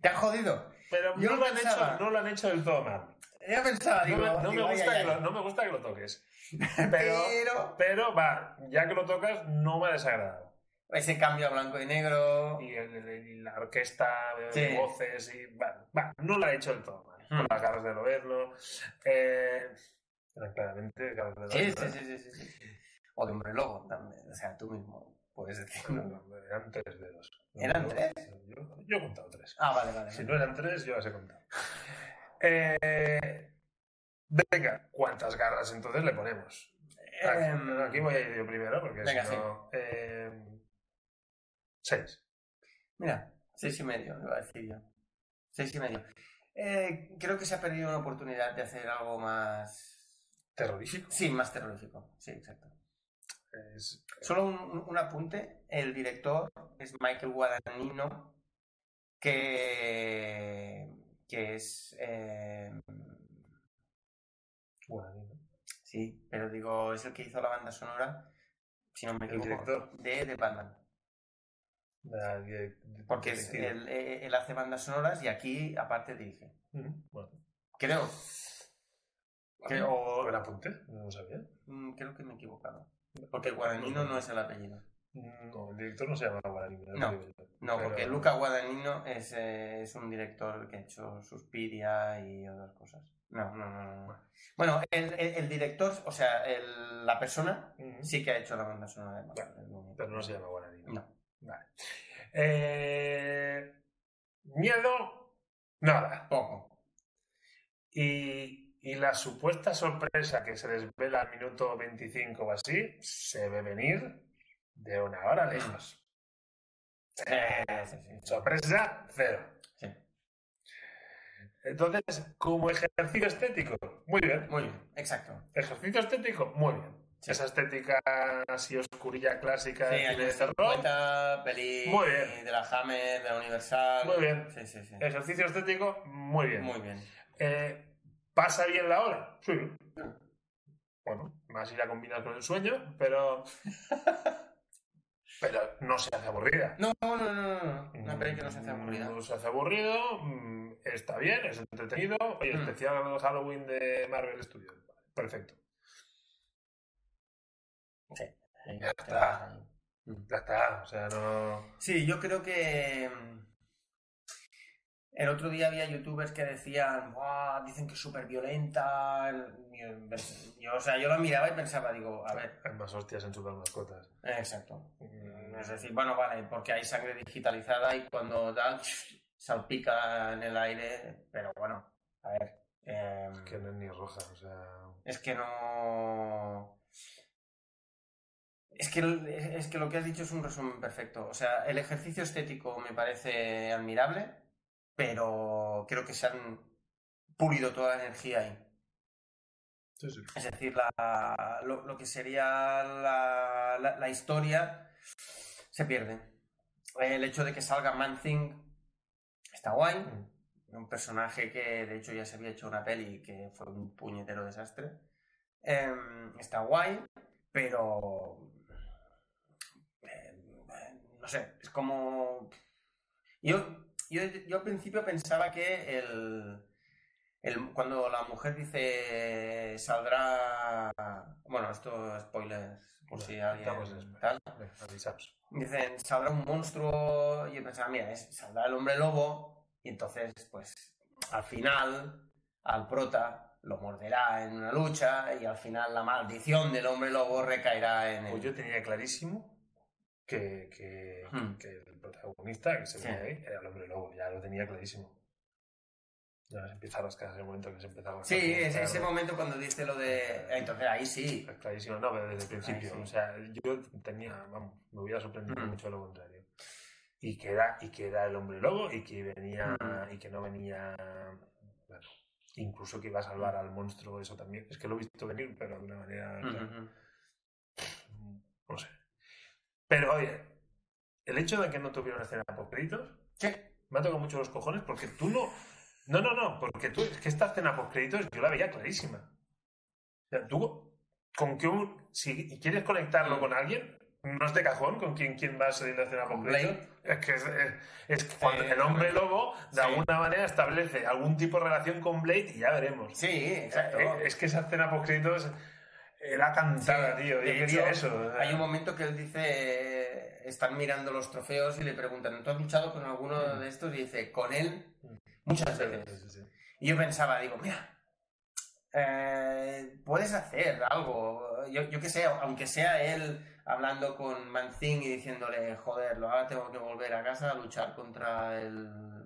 ¿Te han jodido? Pero Yo no lo, han hecho, no lo han hecho del todo mal. Ya pensaba, No digo, me, no me digo, gusta ay, que lo, no me gusta que lo toques. Pero, Pero pero va, ya que lo tocas, no me ha desagradado. Ese cambio a blanco y negro. Y, el- el- y la orquesta de Sí. voces, y no lo ha hecho del todo mal. Mm. Con las garras de Lobezno. Eh, eran claramente de Sí, sí, sí, sí, sí, sí. O de hombre lobo también. O sea, tú mismo puedes No, decirlo. no, eran tres dedos. ¿Eran Yo- tres? Yo, yo he contado tres. Ah, vale, vale. Si vale. no eran tres, yo las he contado. Eh, venga, ¿cuántas garras entonces le ponemos? Em, Aquí voy a ir yo primero, porque venga, si no... eh, seis. Mira, seis y medio, iba a decir yo. Seis y medio. Eh, creo que se ha perdido una oportunidad de hacer algo más. Terrorífico. Sí, más terrorífico. Sí, exacto. Es- Solo un, un- un apunte. El director es Michael Guadagnino, que, que es... eh, Guadagnino. sí, pero digo, es el que hizo la banda sonora, si no me El equivoco, director. de The Batman. Porque es- él, eh, él hace bandas sonoras y aquí, aparte, dirige. Ujú, Bueno. Creo. Que- Bueno, o- buen apunte, no lo sabía. Mm, creo que me he equivocado. Porque Guadagnino no es el apellido. No, el director no se llama Guadagnino. No. No, Pero- porque Luca Guadagnino es, eh, es un director que ha hecho Suspiria y otras cosas. No, no, no. no. Bueno, el, el- el director, o sea, el- la persona sí que ha hecho la banda sonora de único. Pero no se llama Guadagnino. No. Vale. Eh, miedo, nada. Poco. Y, y la supuesta sorpresa que se desvela al minuto 25 o así, se ve venir de una hora lejos. Sorpresa, cero. Entonces, como ejercicio estético, muy bien. Muy bien, exacto. Ejercicio estético, muy bien. Sí. Esa estética así oscurilla clásica Sí, de terror. 50, peli Muy bien. de la Hammer, de la Universal. Muy bien. Sí, sí, sí. Ejercicio estético, muy bien. Muy bien. Eh, ¿Pasa bien la hora? Sí. Bueno, más ir a combinar con el sueño, pero. pero no se hace aburrida. No, no, no, no, no. Una peli que no se hace aburrida. No se hace aburrido, mm, está bien, es entretenido. Oye, Mm. especial Halloween de Marvel Studios. Perfecto. Sí, Ya está. Ya está, o sea, no. Sí, yo creo que mm, el otro día había youtubers que decían, "Buah, dicen que es súper violenta. Yo, yo, o sea, yo lo miraba y pensaba, digo, a ver, Hay más hostias en super mascotas. exacto. Es decir, bueno, vale, porque hay sangre digitalizada y cuando da, salpica en el aire, pero bueno, a ver. em, Que no es ni roja, o sea. Es que no. Es que, es que lo que has dicho es un resumen perfecto. O sea, el ejercicio estético me parece admirable, pero creo que se han pulido toda la energía ahí. Sí, sí. Es decir, la- lo, lo que sería la, la- la historia se pierde. El hecho de que salga Man Thing está guay. Mm. Un personaje que de hecho ya se había hecho una peli que fue un puñetero desastre. Em, está guay, pero. No sé, es como. Yo, yo, yo al principio pensaba que el, el- cuando la mujer dice saldrá. Bueno, esto es spoilers, por si alguien. tal. Dicen, saldrá un monstruo. Y yo pensaba, mira, es- saldrá el hombre lobo. Y entonces, pues, al final, al prota lo morderá en una lucha. Y al final, la maldición del hombre lobo recaerá en él. Pues yo tenía clarísimo que, que, Hmm. que el protagonista, que se Sí. ve ahí, era el hombre lobo, ya lo tenía clarísimo. Ya se empieza a rascar ese momento que se empezaba a Sí, es ese momento cuando dice lo de. Entonces ahí sí. Clarísimo, no, pero desde el principio. sí. O sea, yo tenía, vamos, me hubiera sorprendido Mm. mucho lo contrario. Y que, era, y que era el hombre lobo y que venía, Mm. y que no venía, bueno, incluso que iba a salvar al monstruo, eso también. Es que lo he visto venir, pero de una manera, Ujú. no sé. Pero oye, el hecho de que no tuviera una escena por créditos Sí. me ha tocado mucho los cojones porque tú no. No, no, no, porque tú, es que esta escena post créditos yo la veía clarísima. O sea, tú, con que un. Si quieres conectarlo con alguien, no es de cajón con quién, quién va a salir la escena post créditos. Es que es, es- es que cuando Sí, el hombre lobo de sí. alguna manera establece algún tipo de relación con Blade y ya veremos. Sí, exacto. Eh, Es que esa escena post créditos era cantada, Sí, tío. Yo quería hecho, eso. o sea. Hay un momento que él dice, eh, están mirando los trofeos y le preguntan, ¿tú has luchado con alguno Mm. de estos? Y dice, con él Mm. muchas veces. sí. Y yo pensaba, digo, mira, eh, puedes hacer algo, yo, yo que sé, aunque sea él hablando con Manzing y diciéndole, joder, ahora tengo que volver a casa a luchar contra el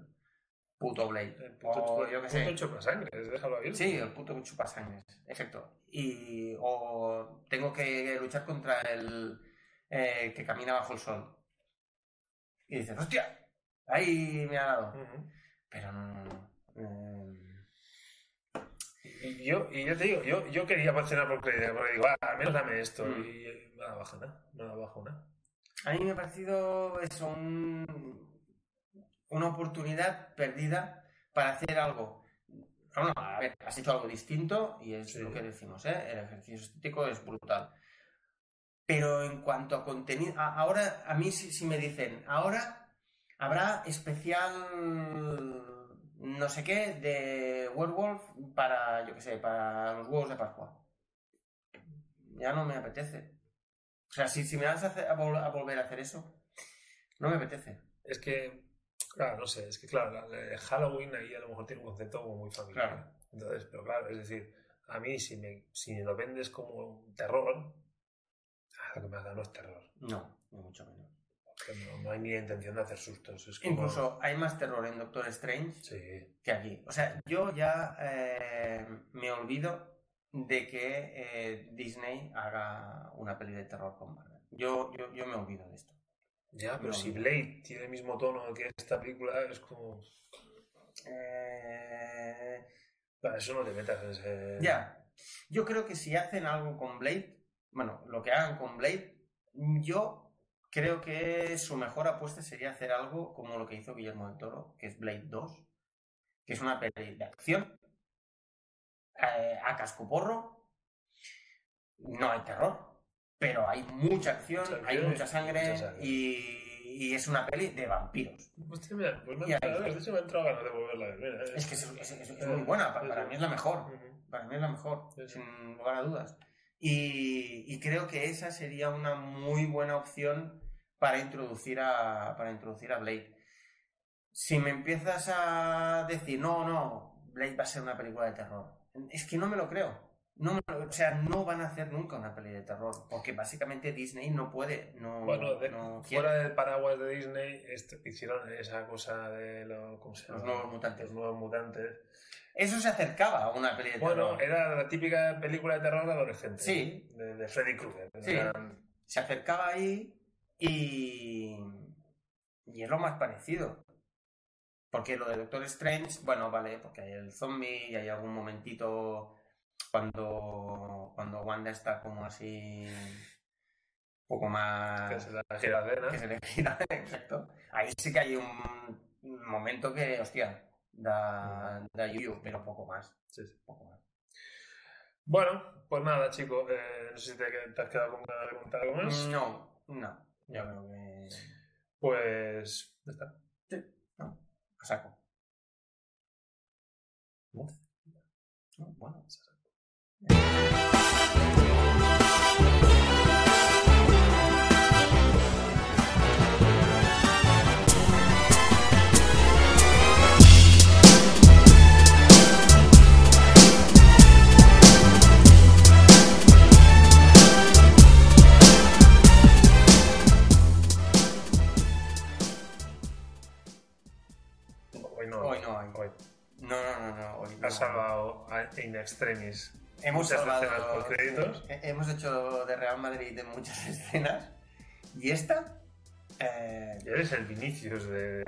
puto Blade. El puto, o yo que sé. puto chupasangres, déjalo abierto. Sí, el puto chupasangres, exacto. Y, o tengo que luchar contra el eh, que camina bajo el sol. Y dices, hostia, ahí me ha dado. Pero no. eh, Y yo, y yo te digo, yo, yo quería posicionar por crédito, porque digo, ah, al menos dame esto. Mm. Y nada baja nada, nada bajo nada. a mí me ha parecido eso, un- una oportunidad perdida para hacer algo. No, no, a ver, has hecho algo distinto y es Sí. lo que decimos, ¿eh? El ejercicio estético es brutal. Pero en cuanto a contenido, ahora a mí si, si me dicen, ahora habrá especial no sé qué de Werewolf para, yo qué sé, para los huevos de Pascua. Ya no me apetece. O sea, si, si me vas a, hacer- a vol- a volver a hacer eso, no me apetece. Es que, claro, no sé, es que claro, la- la- Halloween ahí a lo mejor tiene un concepto como muy familiar. Claro. Entonces, pero claro, es decir, a mí si me, si me lo vendes como un terror, ah, lo que me has dado no es terror. No, ni mucho menos. No, no hay ni intención de hacer sustos. Es como- Incluso hay más terror en Doctor Strange Sí, que aquí. O sea, yo ya eh, me olvido de que eh, Disney haga una peli de terror con Marvel. Yo, yo, yo me olvido de esto. Ya, pero No, si. Blade tiene el mismo tono que esta película, es como. Eh, Para eso no te metas en ese. ya. Yo creo que si hacen algo con Blade, bueno, lo que hagan con Blade, yo creo que su mejor apuesta sería hacer algo como lo que hizo Guillermo del Toro, que es Blade 2, que es una peli de acción, eh, a cascoporro, no hay terror, pero hay mucha acción, Mucha hay mucha sangre mucha sangre. y, y es una peli de vampiros. Hostia, mira, pues me de hecho me ha entrado ganas de volverla a ver. Eh. Es que es, es- es- es muy buena, pa- para mí es la mejor. Para mí es la mejor, sin lugar a dudas. Y, y creo que esa sería una muy buena opción para introducir a, para introducir a Blade. Si me empiezas a decir, no, no, Blade va a ser una película de terror, es que no me lo creo. No o sea, no van a hacer nunca una peli de terror, porque básicamente Disney no puede, no, Bueno, de- no fuera del paraguas de Disney, esto- hicieron esa cosa de lo- ¿cómo se Los nuevos mutantes. Los nuevos mutantes. Eso se acercaba a una peli de Bueno, terror. era la típica película de terror de adolescente. Sí. De, de Freddy Krueger. Sí. Se acercaba ahí y, y es lo más parecido. Porque lo de Doctor Strange, bueno, vale, porque hay el zombie y hay algún momentito cuando, cuando Wanda está como así un poco más... que se la giradera. que se le gira, exacto. Ahí sí que hay un momento que, hostia, da, da yuyu, pero poco más. Sí, sí. Poco más. Bueno, pues nada, chicos. eh, no sé si te, te has quedado con ganas de contar algo más. No, no, yo creo que... Pues ya está. A saco. Bueno, Hoy no. Hoy no. Hoy. no, no, no, no. Hoy no. Has salvado in extremis. Hemos muchas escenas por créditos. eh, Hemos hecho de Real Madrid en muchas escenas. Y esta. eh, Eres el Vinicius de,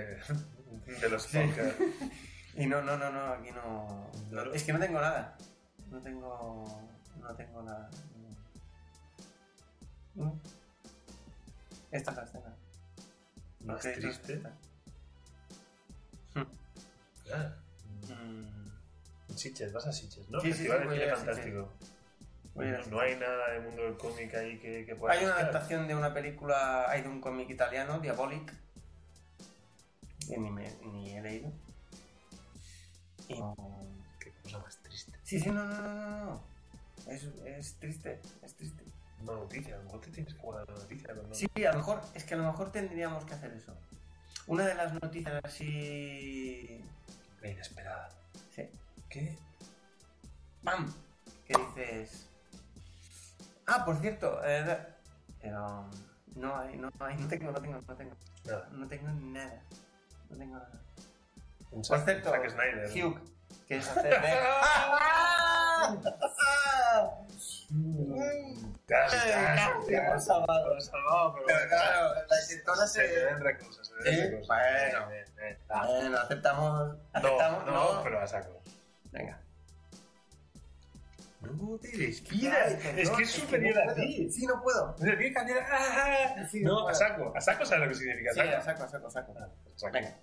de los podcasts. y no, no, no, no, aquí no. Es que no tengo nada. No tengo. No tengo nada. No. Esta es la escena. Más triste. Ah, Mm, Sitges, vas a Sitges, ¿no? Sí, sí, Festival sí, de voy a cine fantástico. No, hay nada del mundo del cómic ahí que, que pueda Hay una adaptación de una película, hay de un cómic italiano, Diabolic, que ni, me, ni he leído. Y- Qué cosa más triste. Sí, sí, no, no, no, no, no. Es, es triste, es triste. Una noticia, a lo mejor te tienes que guardar una noticia. pero no. Sí, a lo mejor, es que a lo mejor tendríamos que hacer eso. Una de las noticias así... La inesperada. ¿Qué? ¡Pam! Que dices... Ah, por cierto, eh, pero no hay, no hay, no tengo, no tengo, no tengo, Nada. no tengo nada. No tengo nada. Un Por cierto, Zack Snyder. Hugh, ¿quieres hacer de... Casi. salvado. Pero... Claro, la escritora Se ven recursos. Ah, Bueno, aceptamos... aceptamos No, no, pero a saco. Venga. No te Ay, despidas. perdón, Es que es no superior a puedo. ti. Sí, no puedo. Cambiar. ¡Ah! Sí, No, no a saco. A saco sabes lo que significa Sí, saco. a saco, a saco, a saco. Ah, pues saco. Venga.